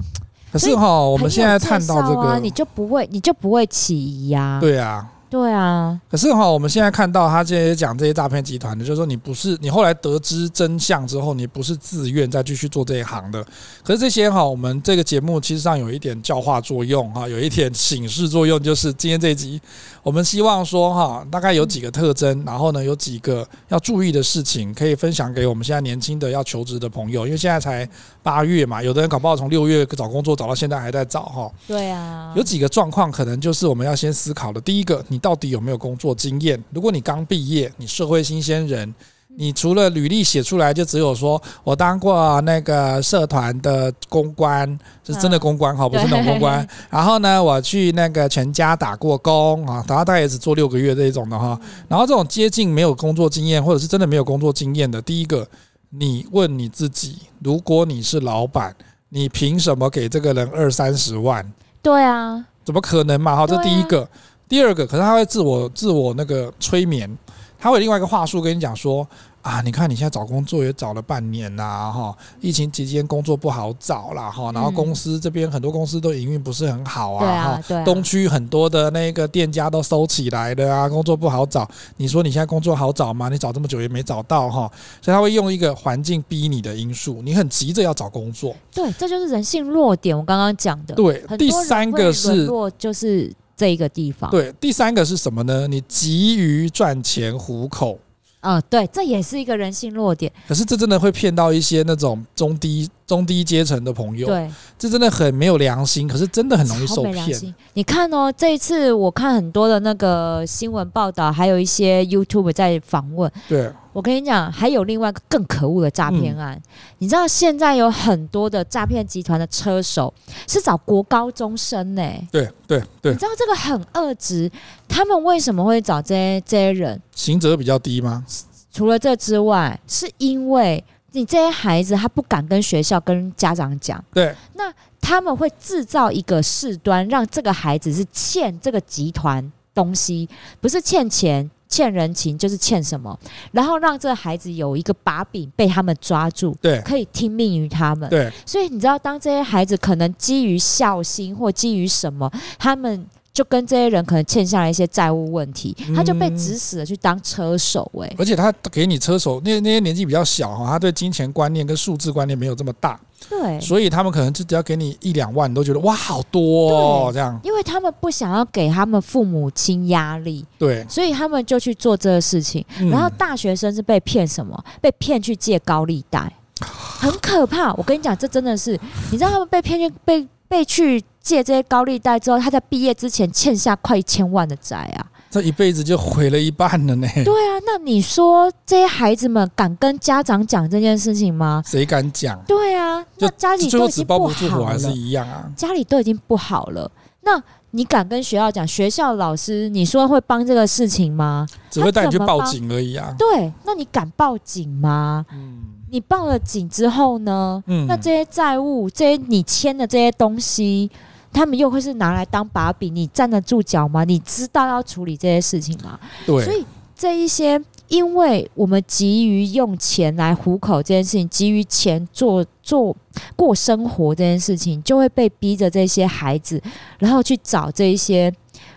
可是哈，我们现在看到这个，你就不会，你就不会起疑呀？对啊。对啊。可是哈，我们现在看到他这些讲这些诈骗集团的，就是说你不是你后来得知真相之后，你不是自愿再继续做这一行的。可是这些哈，我们这个节目其实上有一点教化作用哈，有一点警示作用，就是今天这一集，我们希望说哈，大概有几个特征，然后呢有几个要注意的事情，可以分享给我们现在年轻的要求职的朋友，因为现在才八月嘛，有的人搞不好从六月找工作找到现在还在找哈。对啊，有几个状况可能就是我们要先思考的。第一个，你到底有没有工作经验？如果你刚毕业，你社会新鲜人，你除了履历写出来就只有说我当过那个社团的公关，是真的公关哈，不是那种公关。然后呢，我去那个全家打过工啊，大概也只做六个月这种的哈。然后这种接近没有工作经验，或者是真的没有工作经验的，第一个，你问你自己，如果你是老板，你凭什么给这个人二三十万？对啊，怎么可能嘛？哈，这第一个。第二个，可是他会自我自我那个催眠，他会有另外一个话术跟你讲说啊，你看你现在找工作也找了半年啦，哈，疫情期间工作不好找啦，哈，然后公司这边很多公司都营运不是很好啊，哈，东区很多的那个店家都收起来了啊，工作不好找。你说你现在工作好找吗？你找这么久也没找到哈，所以他会用一个环境逼你的因素，你很急着要找工作。对，这就是人性弱点。我刚刚讲的。对，第三个是就是。这一个地方，对，第三个是什么呢？你急于赚钱糊口，嗯，对，这也是一个人性弱点。可是这真的会骗到一些那种中低中低阶层的朋友，对，这真的很没有良心。可是真的很容易受骗。你看哦，这一次我看很多的那个新闻报道，还有一些 YouTube 在访问，对。我跟你讲，还有另外一个更可恶的诈骗案。嗯、你知道现在有很多的诈骗集团的车手是找国高中生呢、欸？对对对。你知道这个很恶质，他们为什么会找这些这些人？刑责比较低吗？除了这之外，是因为你这些孩子他不敢跟学校跟家长讲。对。那他们会制造一个事端，让这个孩子是欠这个集团东西，不是欠钱。欠人情就是欠什么，然后让这个孩子有一个把柄被他们抓住，对，可以听命于他们，对。所以你知道，当这些孩子可能基于孝心或基于什么，他们就跟这些人可能欠下了一些债务问题，他就被指使了去当车手，欸，哎，而且他给你车手，那那些年纪比较小哈，他对金钱观念跟数字观念没有这么大。对，所以他们可能就只要给你一两万，你都觉得哇，好多哦，这样。因为他们不想要给他们父母亲压力，对，所以他们就去做这个事情。然后大学生是被骗什么？被骗去借高利贷，很可怕。我跟你讲，这真的是，你知道他们被骗去被被去借这些高利贷之后，他在毕业之前欠下快一千万的债啊。这一辈子就毁了一半了呢。对啊，那你说这些孩子们敢跟家长讲这件事情吗？谁敢讲？对啊，那家里都已经不好了，还是一样啊。家里都已经不好了，那你敢跟学校讲？学校老师你说会帮这个事情吗？只会带你去报警而已啊。对，那你敢报警吗？嗯，你报了警之后呢？嗯，那这些债务，这些你签的这些东西。他们又会是拿来当把柄，你站得住脚吗？你知道要处理这些事情吗？对，所以这一些，因为我们急于用钱来糊口这件事情，急于钱做做过生活这件事情，就会被逼着这些孩子，然后去找这一些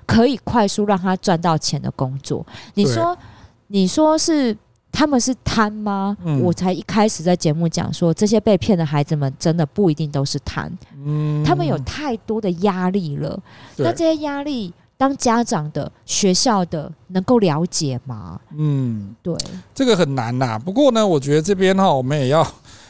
可以快速让他赚到钱的工作。你说，你说是？他们是贪吗？嗯、我才一开始在节目讲说，这些被骗的孩子们真的不一定都是贪，嗯，他们有太多的压力了。那这些压力，当家长的、学校的能够了解吗？嗯，对，这个很难呐。不过呢，我觉得这边哈，我们也要。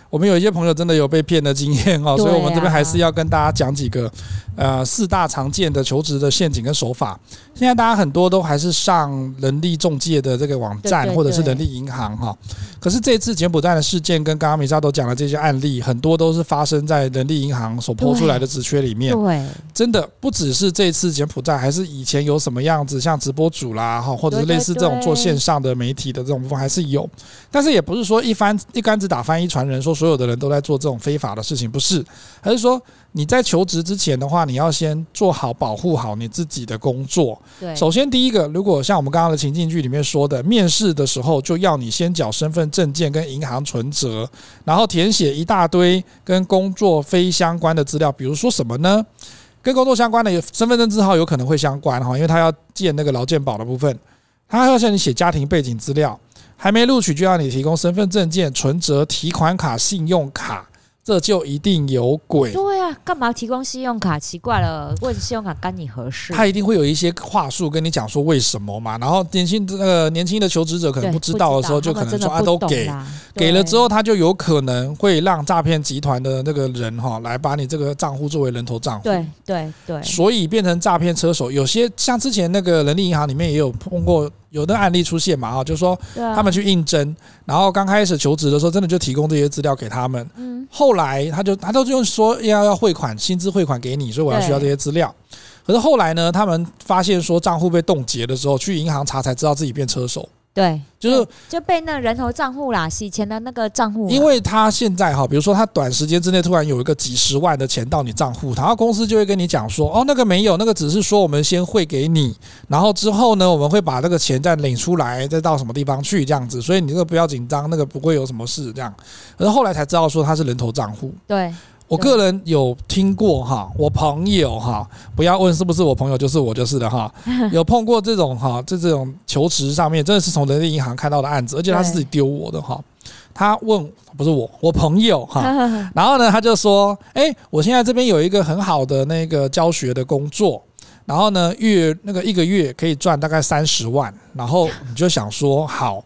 我们有一些朋友真的有被骗的经验哈，所以我们这边还是要跟大家讲几个，呃，四大常见的求职的陷阱跟手法。现在大家很多都还是上人力中介的这个网站或者是人力银行哈，可是这次柬埔寨的事件跟刚刚米莎都讲的这些案例，很多都是发生在人力银行所抛出来的职缺里面。对，真的不只是这次柬埔寨，还是以前有什么样子，像直播主啦哈，或者是类似这种做线上的媒体的这种部分还是有，但是也不是说一帆一竿子打翻一船人说。所有的人都在做这种非法的事情，不是？还是说你在求职之前的话，你要先做好保护好你自己的工作？对，首先第一个，如果像我们刚刚的情境剧里面说的，面试的时候就要你先缴身份证件跟银行存折，然后填写一大堆跟工作非相关的资料，比如说什么呢？跟工作相关的身份证字号有可能会相关哈，因为他要建那个劳健保的部分，他要向你写家庭背景资料，还没录取就要你提供身份证件、存折、提款卡、信用卡。这就一定有鬼。对啊，干嘛提供信用卡？奇怪了，问信用卡干你何事？他一定会有一些话术跟你讲说为什么嘛。然后年轻那个年轻的求职者可能不知道的时候，就可能说啊都给，给了之后他就有可能会让诈骗集团的那个人哈来把你这个账户作为人头账户。对对对。所以变成诈骗车手，有些像之前那个人力银行里面也有碰过。有的案例出现嘛？哈，就是说他们去应征，然后刚开始求职的时候，真的就提供这些资料给他们。嗯，后来他就他都用说要要汇款，薪资汇款给你，所以我要需要这些资料。可是后来呢，他们发现说账户被冻结的时候，去银行查才知道自己变车手。对，就是就被那人头账户啦，洗钱的那个账户。因为他现在哈，比如说他短时间之内突然有一个几十万的钱到你账户，然后公司就会跟你讲说，哦，那个没有，那个只是说我们先汇给你，然后之后呢，我们会把这个钱再领出来，再到什么地方去这样子，所以你这个不要紧张，那个不会有什么事这样。可是后来才知道说他是人头账户。对。我个人有听过哈，我朋友哈，不要问是不是我朋友，就是我就是的哈，有碰过这种哈，这这种求职上面真的是从人力银行看到的案子，而且他是自己丢我的哈。他问不是我，我朋友哈，然后呢他就说，诶，我现在这边有一个很好的那个教学的工作，然后呢月那个一个月可以赚大概三十万，然后你就想说好。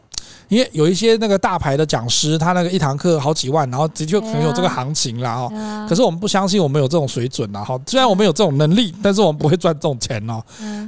因为有一些那个大牌的讲师，他那个一堂课好几万，然后的确很有这个行情啦哦。可是我们不相信我们有这种水准啦哈。虽然我们有这种能力，但是我们不会赚这种钱哦。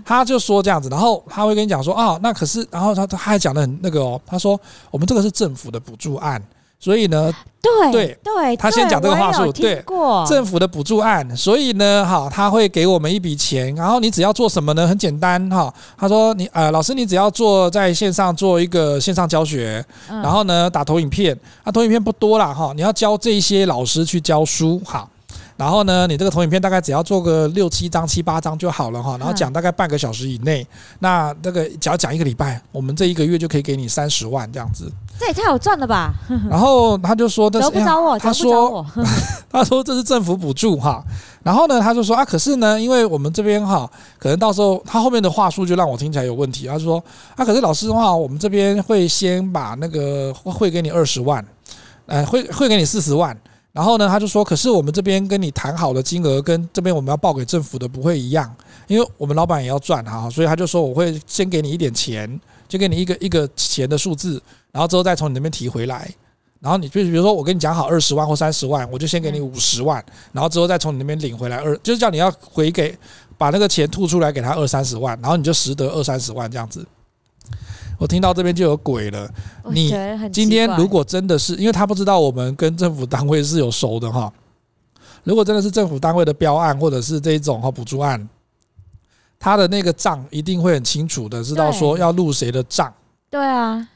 他就说这样子，然后他会跟你讲说啊，那可是，然后他他还讲的很那个哦，他说我们这个是政府的补助案。所以呢，对对对，他先讲这个话术，对，政府的补助案，所以呢，哈，他会给我们一笔钱，然后你只要做什么呢？很简单，哈，他说你呃，老师你只要做在线上做一个线上教学，然后呢打投影片，啊，投影片不多啦，哈，你要教这些老师去教书，好。然后呢，你这个投影片大概只要做个六七张、七八张就好了哈。然后讲大概半个小时以内，那这个只要讲一个礼拜，我们这一个月就可以给你三十万这样子。这也太好赚了吧！然后他就说：“找不着我，他说：“ 他说这是政府补助哈。”然后呢，他就说：“啊，可是呢，因为我们这边哈，可能到时候他后面的话术就让我听起来有问题。他说：‘啊，可是老师的话，我们这边会先把那个汇给你二十万，呃，会会给你四十万。’然后呢，他就说：“可是我们这边跟你谈好的金额跟这边我们要报给政府的不会一样，因为我们老板也要赚哈，所以他就说我会先给你一点钱，就给你一个一个钱的数字，然后之后再从你那边提回来。然后你就比如说我跟你讲好二十万或三十万，我就先给你五十万，然后之后再从你那边领回来二，就是叫你要回给把那个钱吐出来给他二三十万，然后你就实得二三十万这样子。”我听到这边就有鬼了。你今天如果真的是，因为他不知道我们跟政府单位是有熟的哈。如果真的是政府单位的标案或者是这一种哈补助案，他的那个账一定会很清楚的知道说要入谁的账。对啊。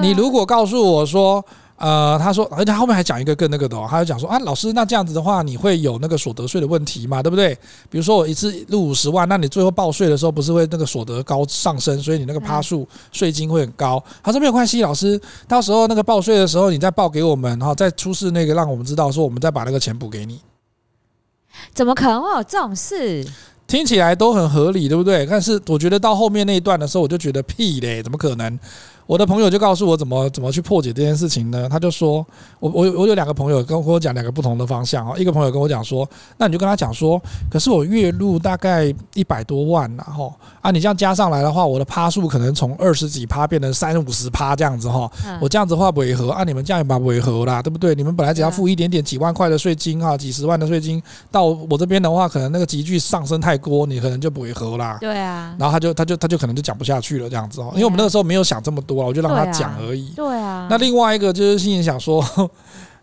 你如果告诉我说。呃，他说，而且他后面还讲一个更那个的，哦，他就讲说啊，老师，那这样子的话，你会有那个所得税的问题嘛，对不对？比如说我一次入五十万，那你最后报税的时候，不是会那个所得高上升，所以你那个趴数税金会很高。他说没有关系，老师，到时候那个报税的时候，你再报给我们，然后再出示那个让我们知道，说我们再把那个钱补给你。怎么可能会有这种事？听起来都很合理，对不对？但是我觉得到后面那一段的时候，我就觉得屁嘞，怎么可能？我的朋友就告诉我怎么怎么去破解这件事情呢？他就说，我我我有两个朋友跟我讲两个不同的方向哦。一个朋友跟我讲说，那你就跟他讲说，可是我月入大概一百多万，然后啊，你这样加上来的话，我的趴数可能从二十几趴变成三五十趴这样子哈。我这样子的话不违和啊，你们这样也把不违和啦，对不对？你们本来只要付一点点几万块的税金哈，几十万的税金到我这边的话，可能那个急剧上升太多，你可能就不违和啦。对啊。然后他就他就他就可能就讲不下去了这样子哦，因为我们那个时候没有想这么多。我就让他讲而已。对啊。那另外一个就是心里想说，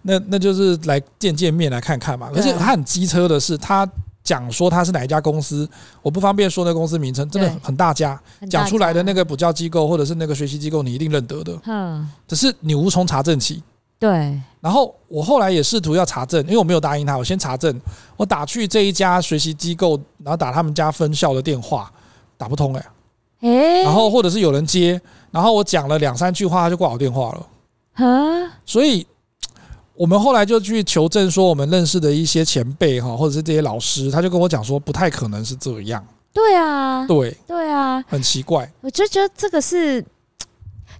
那那就是来见见面来看看嘛。而且他很机车的是，他讲说他是哪一家公司，我不方便说那公司名称，真的很大家。讲出来的那个补教机构或者是那个学习机构，你一定认得的。嗯。只是你无从查证起。对。然后我后来也试图要查证，因为我没有答应他，我先查证。我打去这一家学习机构，然后打他们家分校的电话，打不通哎。诶。然后或者是有人接。然后我讲了两三句话，他就挂我电话了。所以我们后来就去求证，说我们认识的一些前辈哈，或者是这些老师，他就跟我讲说，不太可能是这样。对啊，对，对啊，很奇怪。我就觉得这个是。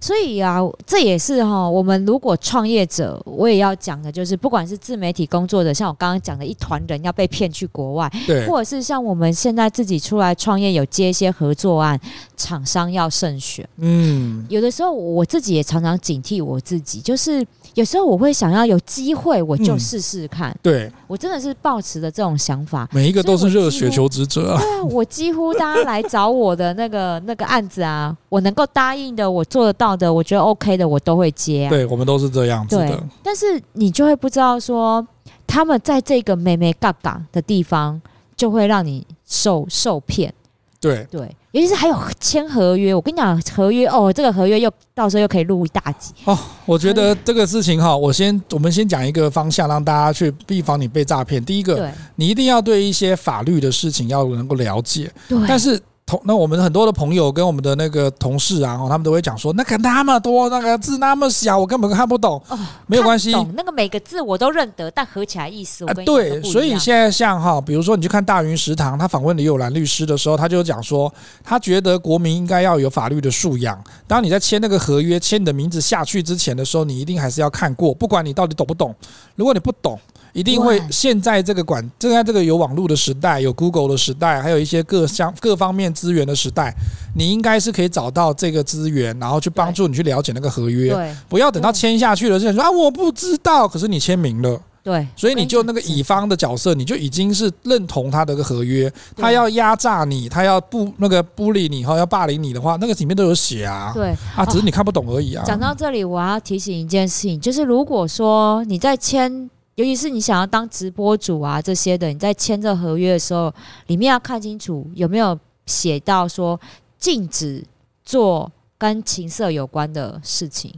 所以啊，这也是哈，我们如果创业者，我也要讲的，就是不管是自媒体工作者，像我刚刚讲的一团人要被骗去国外，对，或者是像我们现在自己出来创业，有接一些合作案，厂商要慎选。嗯，有的时候我自己也常常警惕我自己，就是。有时候我会想要有机会，我就试试看。嗯、对，我真的是抱持的这种想法。每一个都是热血求职者啊！对啊，我几乎大家来找我的那个那个案子啊，我能够答应的，我做得到的，我觉得 OK 的，我都会接啊。对，我们都是这样子的。但是你就会不知道说，他们在这个眉眉角角的地方，就会让你受受骗。对对，尤其是还有签合约，我跟你讲，合约哦，这个合约又到时候又可以录一大集哦。我觉得这个事情哈，我先我们先讲一个方向，让大家去预防你被诈骗。第一个，你一定要对一些法律的事情要能够了解。对，但是。同那我们很多的朋友跟我们的那个同事啊，他们都会讲说，那个那么多那个字那么小，我根本看不懂。哦，没有关系，那个每个字我都认得，但合起来意思我对，所以现在像哈，比如说你去看大云食堂，他访问李友兰律师的时候，他就讲说，他觉得国民应该要有法律的素养。当你在签那个合约，签你的名字下去之前的时候，你一定还是要看过，不管你到底懂不懂。如果你不懂，一定会，现在这个管，正在这个有网络的时代，有 Google 的时代，还有一些各项各方面资源的时代，你应该是可以找到这个资源，然后去帮助你去了解那个合约。对，不要等到签下去了，就说啊，我不知道，可是你签名了。对，所以你就那个乙方的角色，你就已经是认同他的个合约，他要压榨你，他要不那个不理你，哈，要霸凌你的话，那个里面都有写啊。对啊，只是你看不懂而已啊。讲到这里，我要提醒一件事情，就是如果说你在签。尤其是你想要当直播主啊这些的，你在签这合约的时候，里面要看清楚有没有写到说禁止做跟情色有关的事情。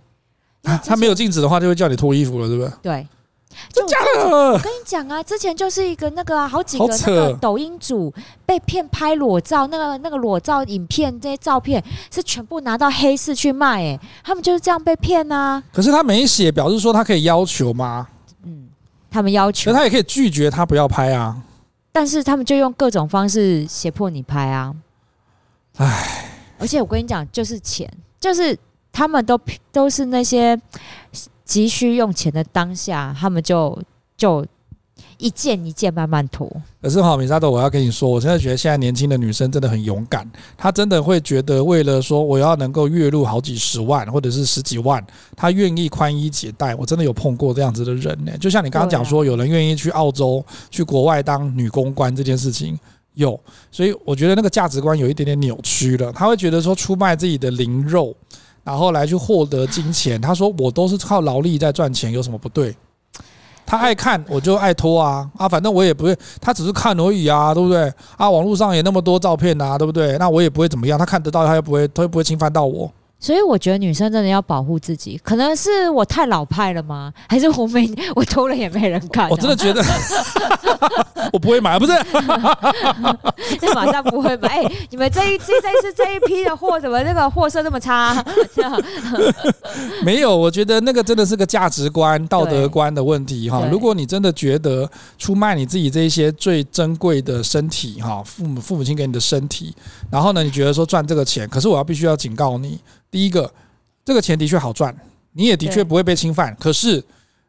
啊，他没有禁止的话，就会叫你脱衣服了，对不对？对，就假的。我跟你讲啊，之前就是一个那个、啊、好几个那个抖音主被骗拍裸照，那个那个裸照影片这些照片是全部拿到黑市去卖，哎，他们就是这样被骗啊。可是他没写，表示说他可以要求吗？他们要求，那他也可以拒绝他不要拍啊。但是他们就用各种方式胁迫你拍啊。唉，而且我跟你讲，就是钱，就是他们都都是那些急需用钱的当下，他们就就。一件一件慢慢涂。可是哈，米萨豆，我要跟你说，我真的觉得现在年轻的女生真的很勇敢，她真的会觉得为了说我要能够月入好几十万或者是十几万，她愿意宽衣解带。我真的有碰过这样子的人呢。就像你刚刚讲说，有人愿意去澳洲、去国外当女公关这件事情，有。所以我觉得那个价值观有一点点扭曲了。他会觉得说出卖自己的灵肉，然后来去获得金钱。他说我都是靠劳力在赚钱，有什么不对？他爱看，我就爱拖啊啊！反正我也不会，他只是看而已啊，对不对？啊，网络上也那么多照片啊，对不对？那我也不会怎么样，他看得到，他又不会，他又不会侵犯到我。所以我觉得女生真的要保护自己，可能是我太老派了吗？还是我没 我偷了也没人看？我真的觉得 我不会买，不是？那马上不会买。哎，你们这一这这次这一批的货，怎么那个货色这么差？没有，我觉得那个真的是个价值观、道德观的问题哈。如果你真的觉得出卖你自己这一些最珍贵的身体哈，父母父母亲给你的身体，然后呢，你觉得说赚这个钱，可是我要必须要警告你。第一个，这个钱的确好赚，你也的确不会被侵犯。可是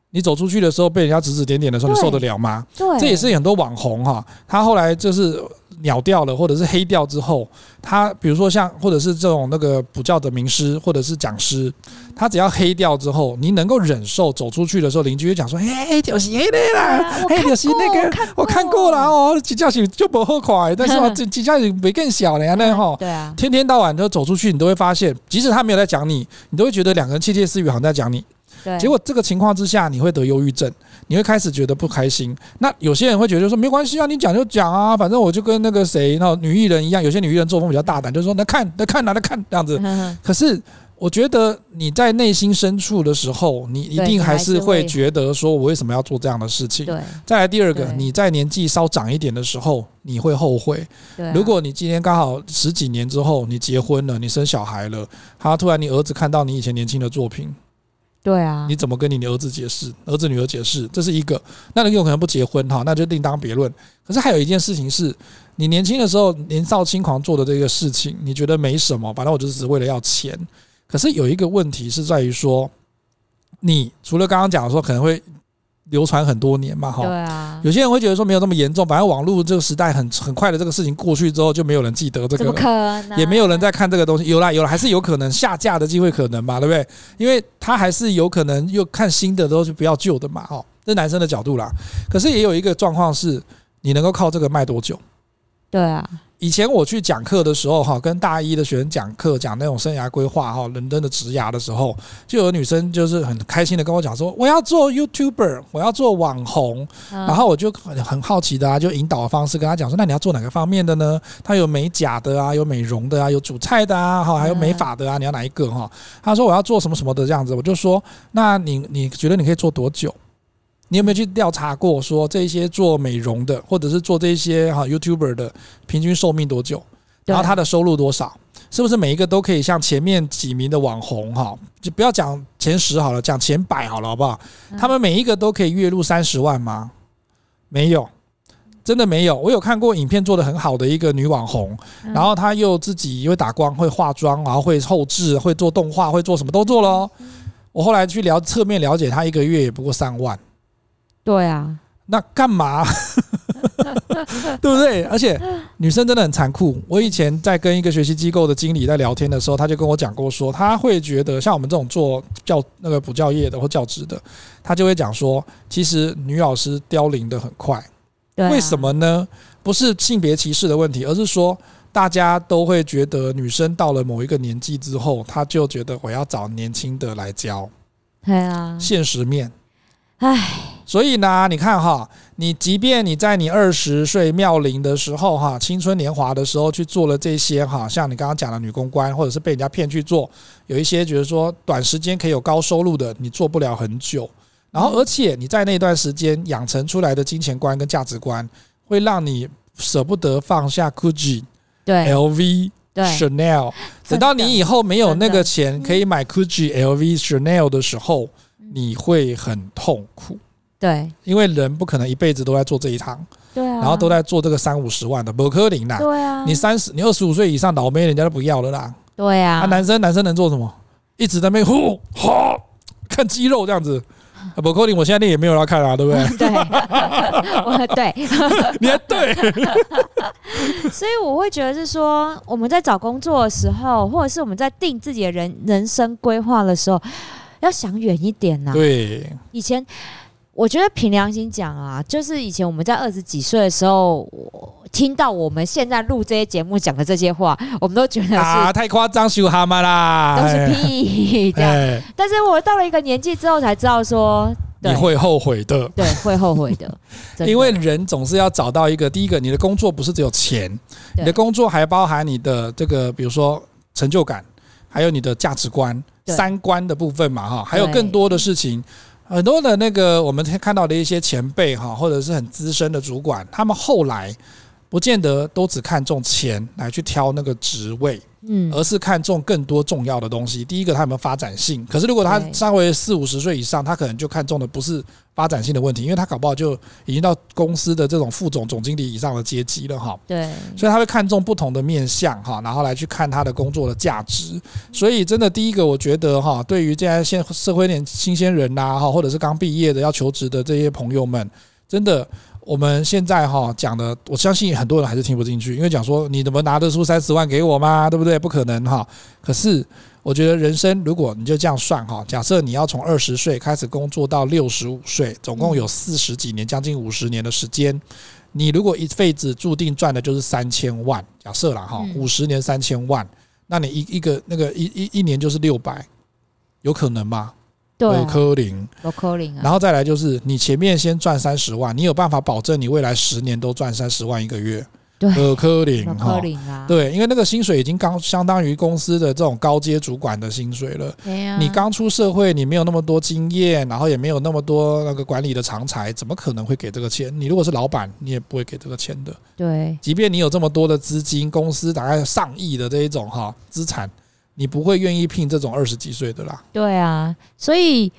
你走出去的时候被人家指指点点的时候，你受得了吗？对，这也是很多网红哈，他后来就是。秒掉了，或者是黑掉之后，他比如说像，或者是这种那个补教的名师，或者是讲师，他只要黑掉之后，你能够忍受走出去的时候，邻居就讲说：“哎，就是黑的啦，嘿，就是那个，我看过了哦，几家型就不好快，但是哦，几几家型没更小了呀，那哈，对啊，天天到晚都走出去，你都会发现，即使他没有在讲你，你都会觉得两个人窃窃私语，好像在讲你。结果这个情况之下，你会得忧郁症。你会开始觉得不开心，那有些人会觉得说没关系啊，你讲就讲啊，反正我就跟那个谁，那女艺人一样，有些女艺人作风比较大胆，就是说那看那看来看这样子。可是我觉得你在内心深处的时候，你一定还是会觉得说我为什么要做这样的事情？再来第二个，你在年纪稍长一点的时候，你会后悔。如果你今天刚好十几年之后你结婚了，你生小孩了，他突然你儿子看到你以前年轻的作品。对啊，你怎么跟你的儿子解释、儿子女儿解释？这是一个。那你有可能不结婚哈，那就另当别论。可是还有一件事情是，你年轻的时候年少轻狂做的这个事情，你觉得没什么，反正我就是只为了要钱。可是有一个问题是在于说，你除了刚刚讲的说可能会。流传很多年嘛，哈，对啊，有些人会觉得说没有那么严重，反正网络这个时代很很快的这个事情过去之后，就没有人记得这个，怎么可能？也没有人在看这个东西，有啦有啦，还是有可能下架的机会可能嘛，对不对？因为他还是有可能又看新的都是不要旧的嘛，哈，这男生的角度啦。可是也有一个状况是，你能够靠这个卖多久？对啊。以前我去讲课的时候，哈，跟大一的学生讲课，讲那种生涯规划，哈，伦敦的职涯的时候，就有女生就是很开心的跟我讲说，我要做 YouTuber，我要做网红，然后我就很好奇的啊，就引导的方式跟她讲说，那你要做哪个方面的呢？她有美甲的啊，有美容的啊，有煮菜的啊，哈，还有美发的啊，你要哪一个哈？她说我要做什么什么的这样子，我就说，那你你觉得你可以做多久？你有没有去调查过，说这些做美容的，或者是做这些哈 YouTuber 的，平均寿命多久？然后他的收入多少？是不是每一个都可以像前面几名的网红哈？就不要讲前十好了，讲前百好了，好不好？他们每一个都可以月入三十万吗？没有，真的没有。我有看过影片做的很好的一个女网红，然后她又自己会打光、会化妆，然后会后置、会做动画、会做什么都做了哦。我后来去了侧面了解，她一个月也不过三万。对啊，那干嘛？对不对？而且女生真的很残酷。我以前在跟一个学习机构的经理在聊天的时候，他就跟我讲过说，他会觉得像我们这种做教那个补教业的或教职的，他就会讲说，其实女老师凋零的很快。为什么呢？不是性别歧视的问题，而是说大家都会觉得女生到了某一个年纪之后，她就觉得我要找年轻的来教。对啊，现实面。唉。所以呢，你看哈，你即便你在你二十岁妙龄的时候哈，青春年华的时候去做了这些哈，像你刚刚讲的女公关，或者是被人家骗去做，有一些觉得说短时间可以有高收入的，你做不了很久。然后，而且你在那段时间养成出来的金钱观跟价值观，会让你舍不得放下 Gucci、对 LV、对 Chanel。等到你以后没有那个钱可以买 Gucci、LV、Chanel 的时候，你会很痛苦。对，因为人不可能一辈子都在做这一行，对啊，然后都在做这个三五十万的，不可能啦，对啊，你三十，你二十五岁以上，老妹人家都不要了啦，对啊，啊，男生男生能做什么？一直在那边呼哈看肌肉这样子，不可能，我现在练也没有要看啊，对不对？对，我对，你还对，所以我会觉得是说，我们在找工作的时候，或者是我们在定自己的人人生规划的时候，要想远一点呐。对，以前。我觉得凭良心讲啊，就是以前我们在二十几岁的时候，我听到我们现在录这些节目讲的这些话，我们都觉得啊，太夸张，羞蛤蟆啦，都是屁这样。但是我到了一个年纪之后才知道说，你会后悔的，对，会后悔的。因为人总是要找到一个，第一个，你的工作不是只有钱，你的工作还包含你的这个，比如说成就感，还有你的价值观、三观的部分嘛，哈，还有更多的事情。很多的那个我们看到的一些前辈哈，或者是很资深的主管，他们后来不见得都只看重钱来去挑那个职位。嗯，而是看重更多重要的东西。第一个，他有没有发展性？可是如果他稍微四五十岁以上，他可能就看重的不是发展性的问题，因为他搞不好就已经到公司的这种副总、总经理以上的阶级了哈。对，所以他会看重不同的面向哈，然后来去看他的工作的价值。所以真的，第一个我觉得哈，对于现在现社会点新鲜人呐哈，或者是刚毕业的要求职的这些朋友们，真的。我们现在哈讲的，我相信很多人还是听不进去，因为讲说你怎么拿得出三十万给我吗？对不对？不可能哈。可是我觉得人生如果你就这样算哈，假设你要从二十岁开始工作到六十五岁，总共有四十几年，将近五十年的时间，你如果一辈子注定赚的就是三千万，假设了哈，五十年三千万，那你一一个那个一一一年就是六百，有可能吗？有科林，有科林啊！然后再来就是，你前面先赚三十万，你有办法保证你未来十年都赚三十万一个月？对，有科林科林啊！对，因为那个薪水已经刚相当于公司的这种高阶主管的薪水了。你刚出社会，你没有那么多经验，然后也没有那么多那个管理的常才，怎么可能会给这个钱？你如果是老板，你也不会给这个钱的。对，即便你有这么多的资金，公司大概上亿的这一种哈资产。你不会愿意聘这种二十几岁的啦。对啊，所以。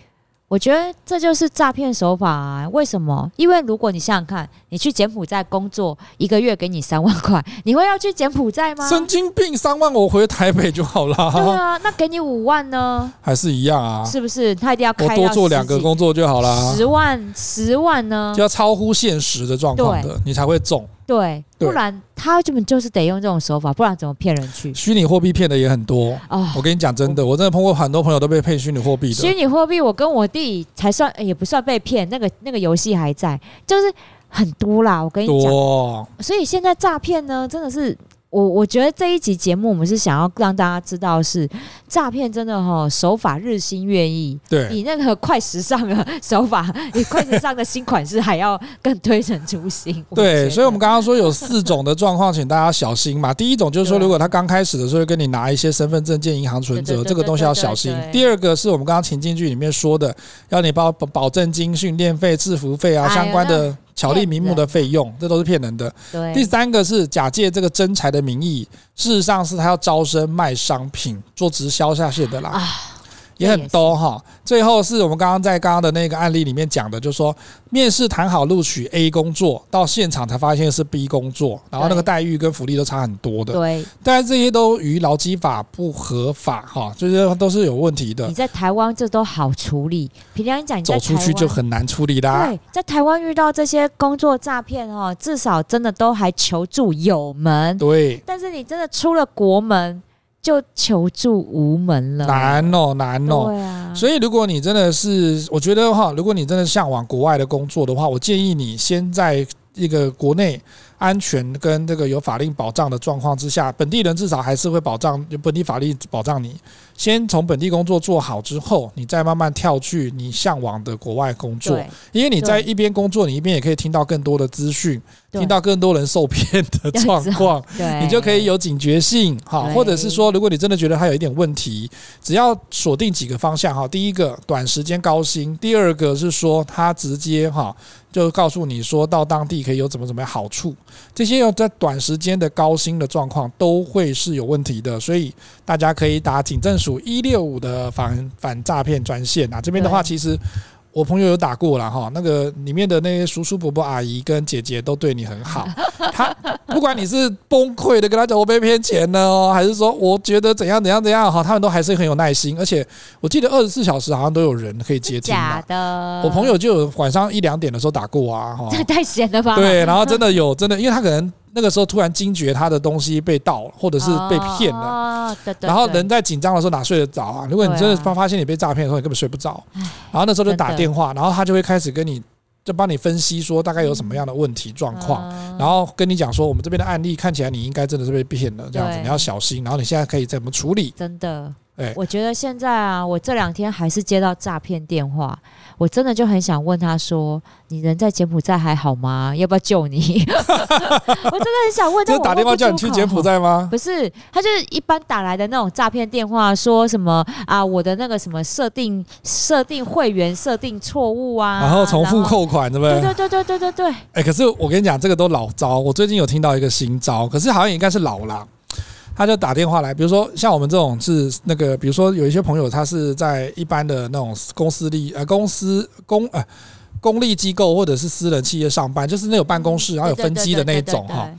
我觉得这就是诈骗手法啊！为什么？因为如果你想想看，你去柬埔寨工作一个月给你三万块，你会要去柬埔寨吗？神经病！三万我回台北就好了。对啊，那给你五万呢？还是一样啊？是不是？他一定要开我多做两个工作就好了。十万，十万呢？就要超乎现实的状况的，你才会中。对，不然他根本就是得用这种手法，不然怎么骗人去？虚拟货币骗的也很多哦。我跟你讲真的，我真的碰过很多朋友都被骗虚拟货币的。虚拟货币，我跟我弟才算也不算被骗，那个那个游戏还在，就是很多啦。我跟你讲，所以现在诈骗呢，真的是。我我觉得这一集节目，我们是想要让大家知道是诈骗真的哈手法日新月异，对，比那个快时尚的手法，比快时尚的新款式还要更推陈出新。对，所以我们刚刚说有四种的状况，请大家小心嘛。第一种就是说，如果他刚开始的时候跟你拿一些身份证件、银行存折，这个东西要小心。第二个是我们刚刚情境剧里面说的，要你包保证金、训练费、制服费啊相关的。巧立名目的费用，这都是骗人的。第三个是假借这个真才的名义，事实上是他要招生卖商品，做直销下线的啦。啊也很多哈，最后是我们刚刚在刚刚的那个案例里面讲的，就是说面试谈好录取 A 工作，到现场才发现是 B 工作，然后那个待遇跟福利都差很多的。对，但是这些都与劳基法不合法哈，这些都是有问题的。你在台湾这都好处理，平常讲你走出去就很难处理啦。对，在台湾遇到这些工作诈骗哦，至少真的都还求助有门。对，但是你真的出了国门。就求助无门了，难哦，难哦。对啊，所以如果你真的是，我觉得哈，如果你真的向往国外的工作的话，我建议你先在一个国内安全跟这个有法令保障的状况之下，本地人至少还是会保障，有本地法律保障你。先从本地工作做好之后，你再慢慢跳去你向往的国外工作，因为你在一边工作，你一边也可以听到更多的资讯，听到更多人受骗的状况，你就可以有警觉性哈。或者是说，如果你真的觉得它有一点问题，只要锁定几个方向哈。第一个，短时间高薪；第二个是说，它直接哈就告诉你说到当地可以有怎么怎么样好处，这些要在短时间的高薪的状况都会是有问题的，所以大家可以打警政署一六五的反反诈骗专线啊，这边的话其实我朋友有打过了哈，那个里面的那些叔叔伯伯阿姨跟姐姐都对你很好，他不管你是崩溃的跟他讲我被骗钱了哦，还是说我觉得怎样怎样怎样哈，他们都还是很有耐心，而且我记得二十四小时好像都有人可以接听。假的，我朋友就有晚上一两点的时候打过啊，哈，这 太闲了吧？对，然后真的有真的，因为他可能。那个时候突然惊觉他的东西被盗，或者是被骗了，然后人在紧张的时候哪睡得着啊？如果你真的发发现你被诈骗的时候，你根本睡不着。然后那时候就打电话，然后他就会开始跟你就帮你分析说大概有什么样的问题状况，然后跟你讲说我们这边的案例看起来你应该真的是被骗了，这样子你要小心。然后你现在可以怎么处理？真的，哎，我觉得现在啊，我这两天还是接到诈骗电话。我真的就很想问他说：“你人在柬埔寨还好吗？要不要救你？” 我真的很想问他。就打电话叫你去柬埔寨吗？不是，他就是一般打来的那种诈骗电话，说什么啊，我的那个什么设定设定会员设定错误啊，然后重复扣款，对不对？对对对对对对对。哎，可是我跟你讲，这个都老招。我最近有听到一个新招，可是好像应该是老了。他就打电话来，比如说像我们这种是那个，比如说有一些朋友，他是在一般的那种公司里呃公司公呃公立机构或者是私人企业上班，就是那有办公室，然后有分机的那种哈。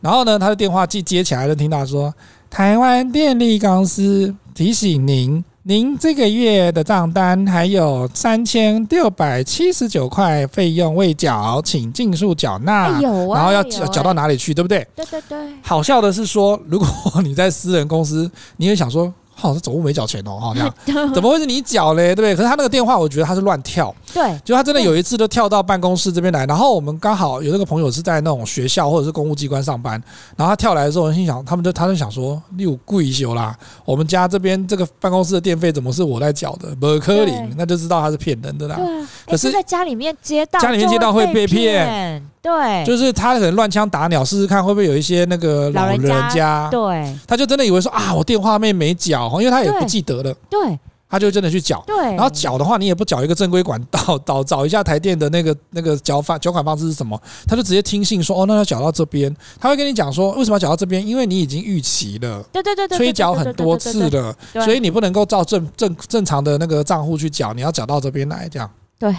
然后呢，他的电话接接起来就听到说，台湾电力公司提醒您。您这个月的账单还有三千六百七十九块费用未缴，请尽速缴纳。然后要缴到哪里去，对不对？对对对。好笑的是说，如果你在私人公司，你也想说。好像总务没缴钱哦，好像 怎么会是你缴嘞？对不对？可是他那个电话，我觉得他是乱跳。对，就他真的有一次都跳到办公室这边来，然后我们刚好有那个朋友是在那种学校或者是公务机关上班，然后他跳来的时候，我心想，他们就他就想说，你有贵修啦，我们家这边这个办公室的电费怎么是我在缴的？不可能，那就知道他是骗人的啦。可是在家里面接到，家里面接到会被骗。对，就是他可能乱枪打鸟，试试看会不会有一些那个老人家，对，他就真的以为说啊，我电话费没缴，因为他也不记得了。对，他就真的去缴。对，然后缴的话，你也不缴一个正规管道，找找一下台电的那个那个缴法缴款方式是什么，他就直接听信说，哦，那要缴到这边，他会跟你讲说，为什么要缴到这边？因为你已经逾期了，对对对对，催缴很多次了，所以你不能够照正正正常的那个账户去缴，你要缴到这边来，这样。对。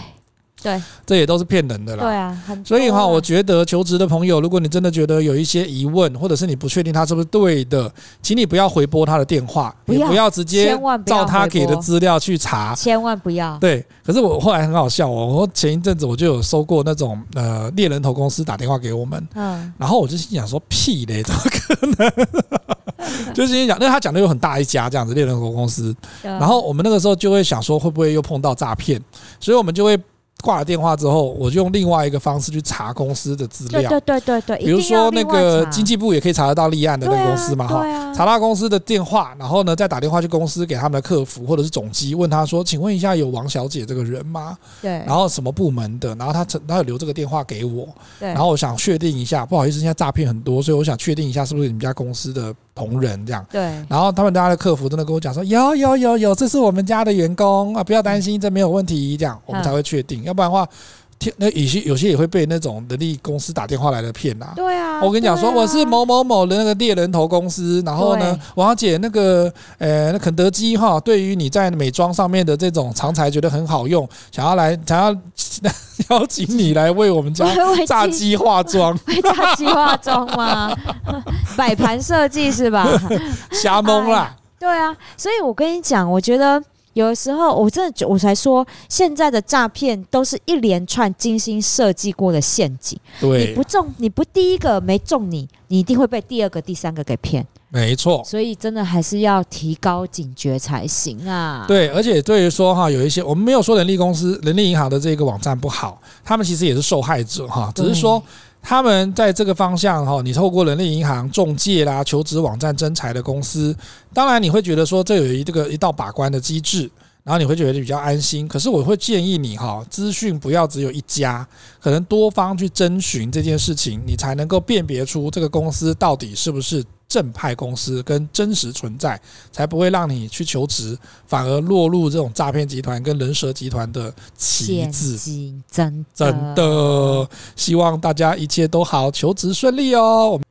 对，这也都是骗人的啦。对啊，所以哈，我觉得求职的朋友，如果你真的觉得有一些疑问，或者是你不确定他是不是对的，请你不要回拨他的电话，不也不要直接照他给的资料去查，千万不要。对，可是我后来很好笑哦，我前一阵子我就有收过那种呃猎人头公司打电话给我们，嗯，然后我就心想说屁嘞，怎么可能？就心想，因为他讲的有很大一家这样子猎人头公司，然后我们那个时候就会想说会不会又碰到诈骗，所以我们就会。挂了电话之后，我就用另外一个方式去查公司的资料。对对对对对，比如说那个经济部也可以查得到立案的那个公司嘛，哈、啊，查到公司的电话，然后呢再打电话去公司给他们的客服或者是总机，问他说：“请问一下，有王小姐这个人吗？”对。然后什么部门的？然后他他有留这个电话给我。对。然后我想确定一下，不好意思，现在诈骗很多，所以我想确定一下是不是你们家公司的同仁这样。对。然后他们家的客服真的跟我讲说：“有有有有，这是我们家的员工啊，不要担心，这没有问题。”这样我们才会确定，要不然的话。那有些有些也会被那种人力公司打电话来的骗呐。对啊，我跟你讲说，我是某某某的那个猎人头公司，然后呢，王小姐那个呃，那肯德基哈，对于你在美妆上面的这种长才觉得很好用，想要来想要 邀请你来为我们家 炸鸡化妆，为炸鸡化妆吗？摆盘设计是吧？瞎蒙啦。对啊，所以我跟你讲，我觉得。有的时候，我真的我才说，现在的诈骗都是一连串精心设计过的陷阱。对，你不中，你不第一个没中你，你一定会被第二个、第三个给骗。没错，所以真的还是要提高警觉才行啊。对，而且对于说哈，有一些我们没有说人力公司、人力银行的这个网站不好，他们其实也是受害者哈，只是说。他们在这个方向哈，你透过人力银行、中介啦、求职网站征才的公司，当然你会觉得说这有一这个一道把关的机制，然后你会觉得比较安心。可是我会建议你哈，资讯不要只有一家，可能多方去征询这件事情，你才能够辨别出这个公司到底是不是。正派公司跟真实存在，才不会让你去求职，反而落入这种诈骗集团跟人蛇集团的棋子。真真的，希望大家一切都好，求职顺利哦。我们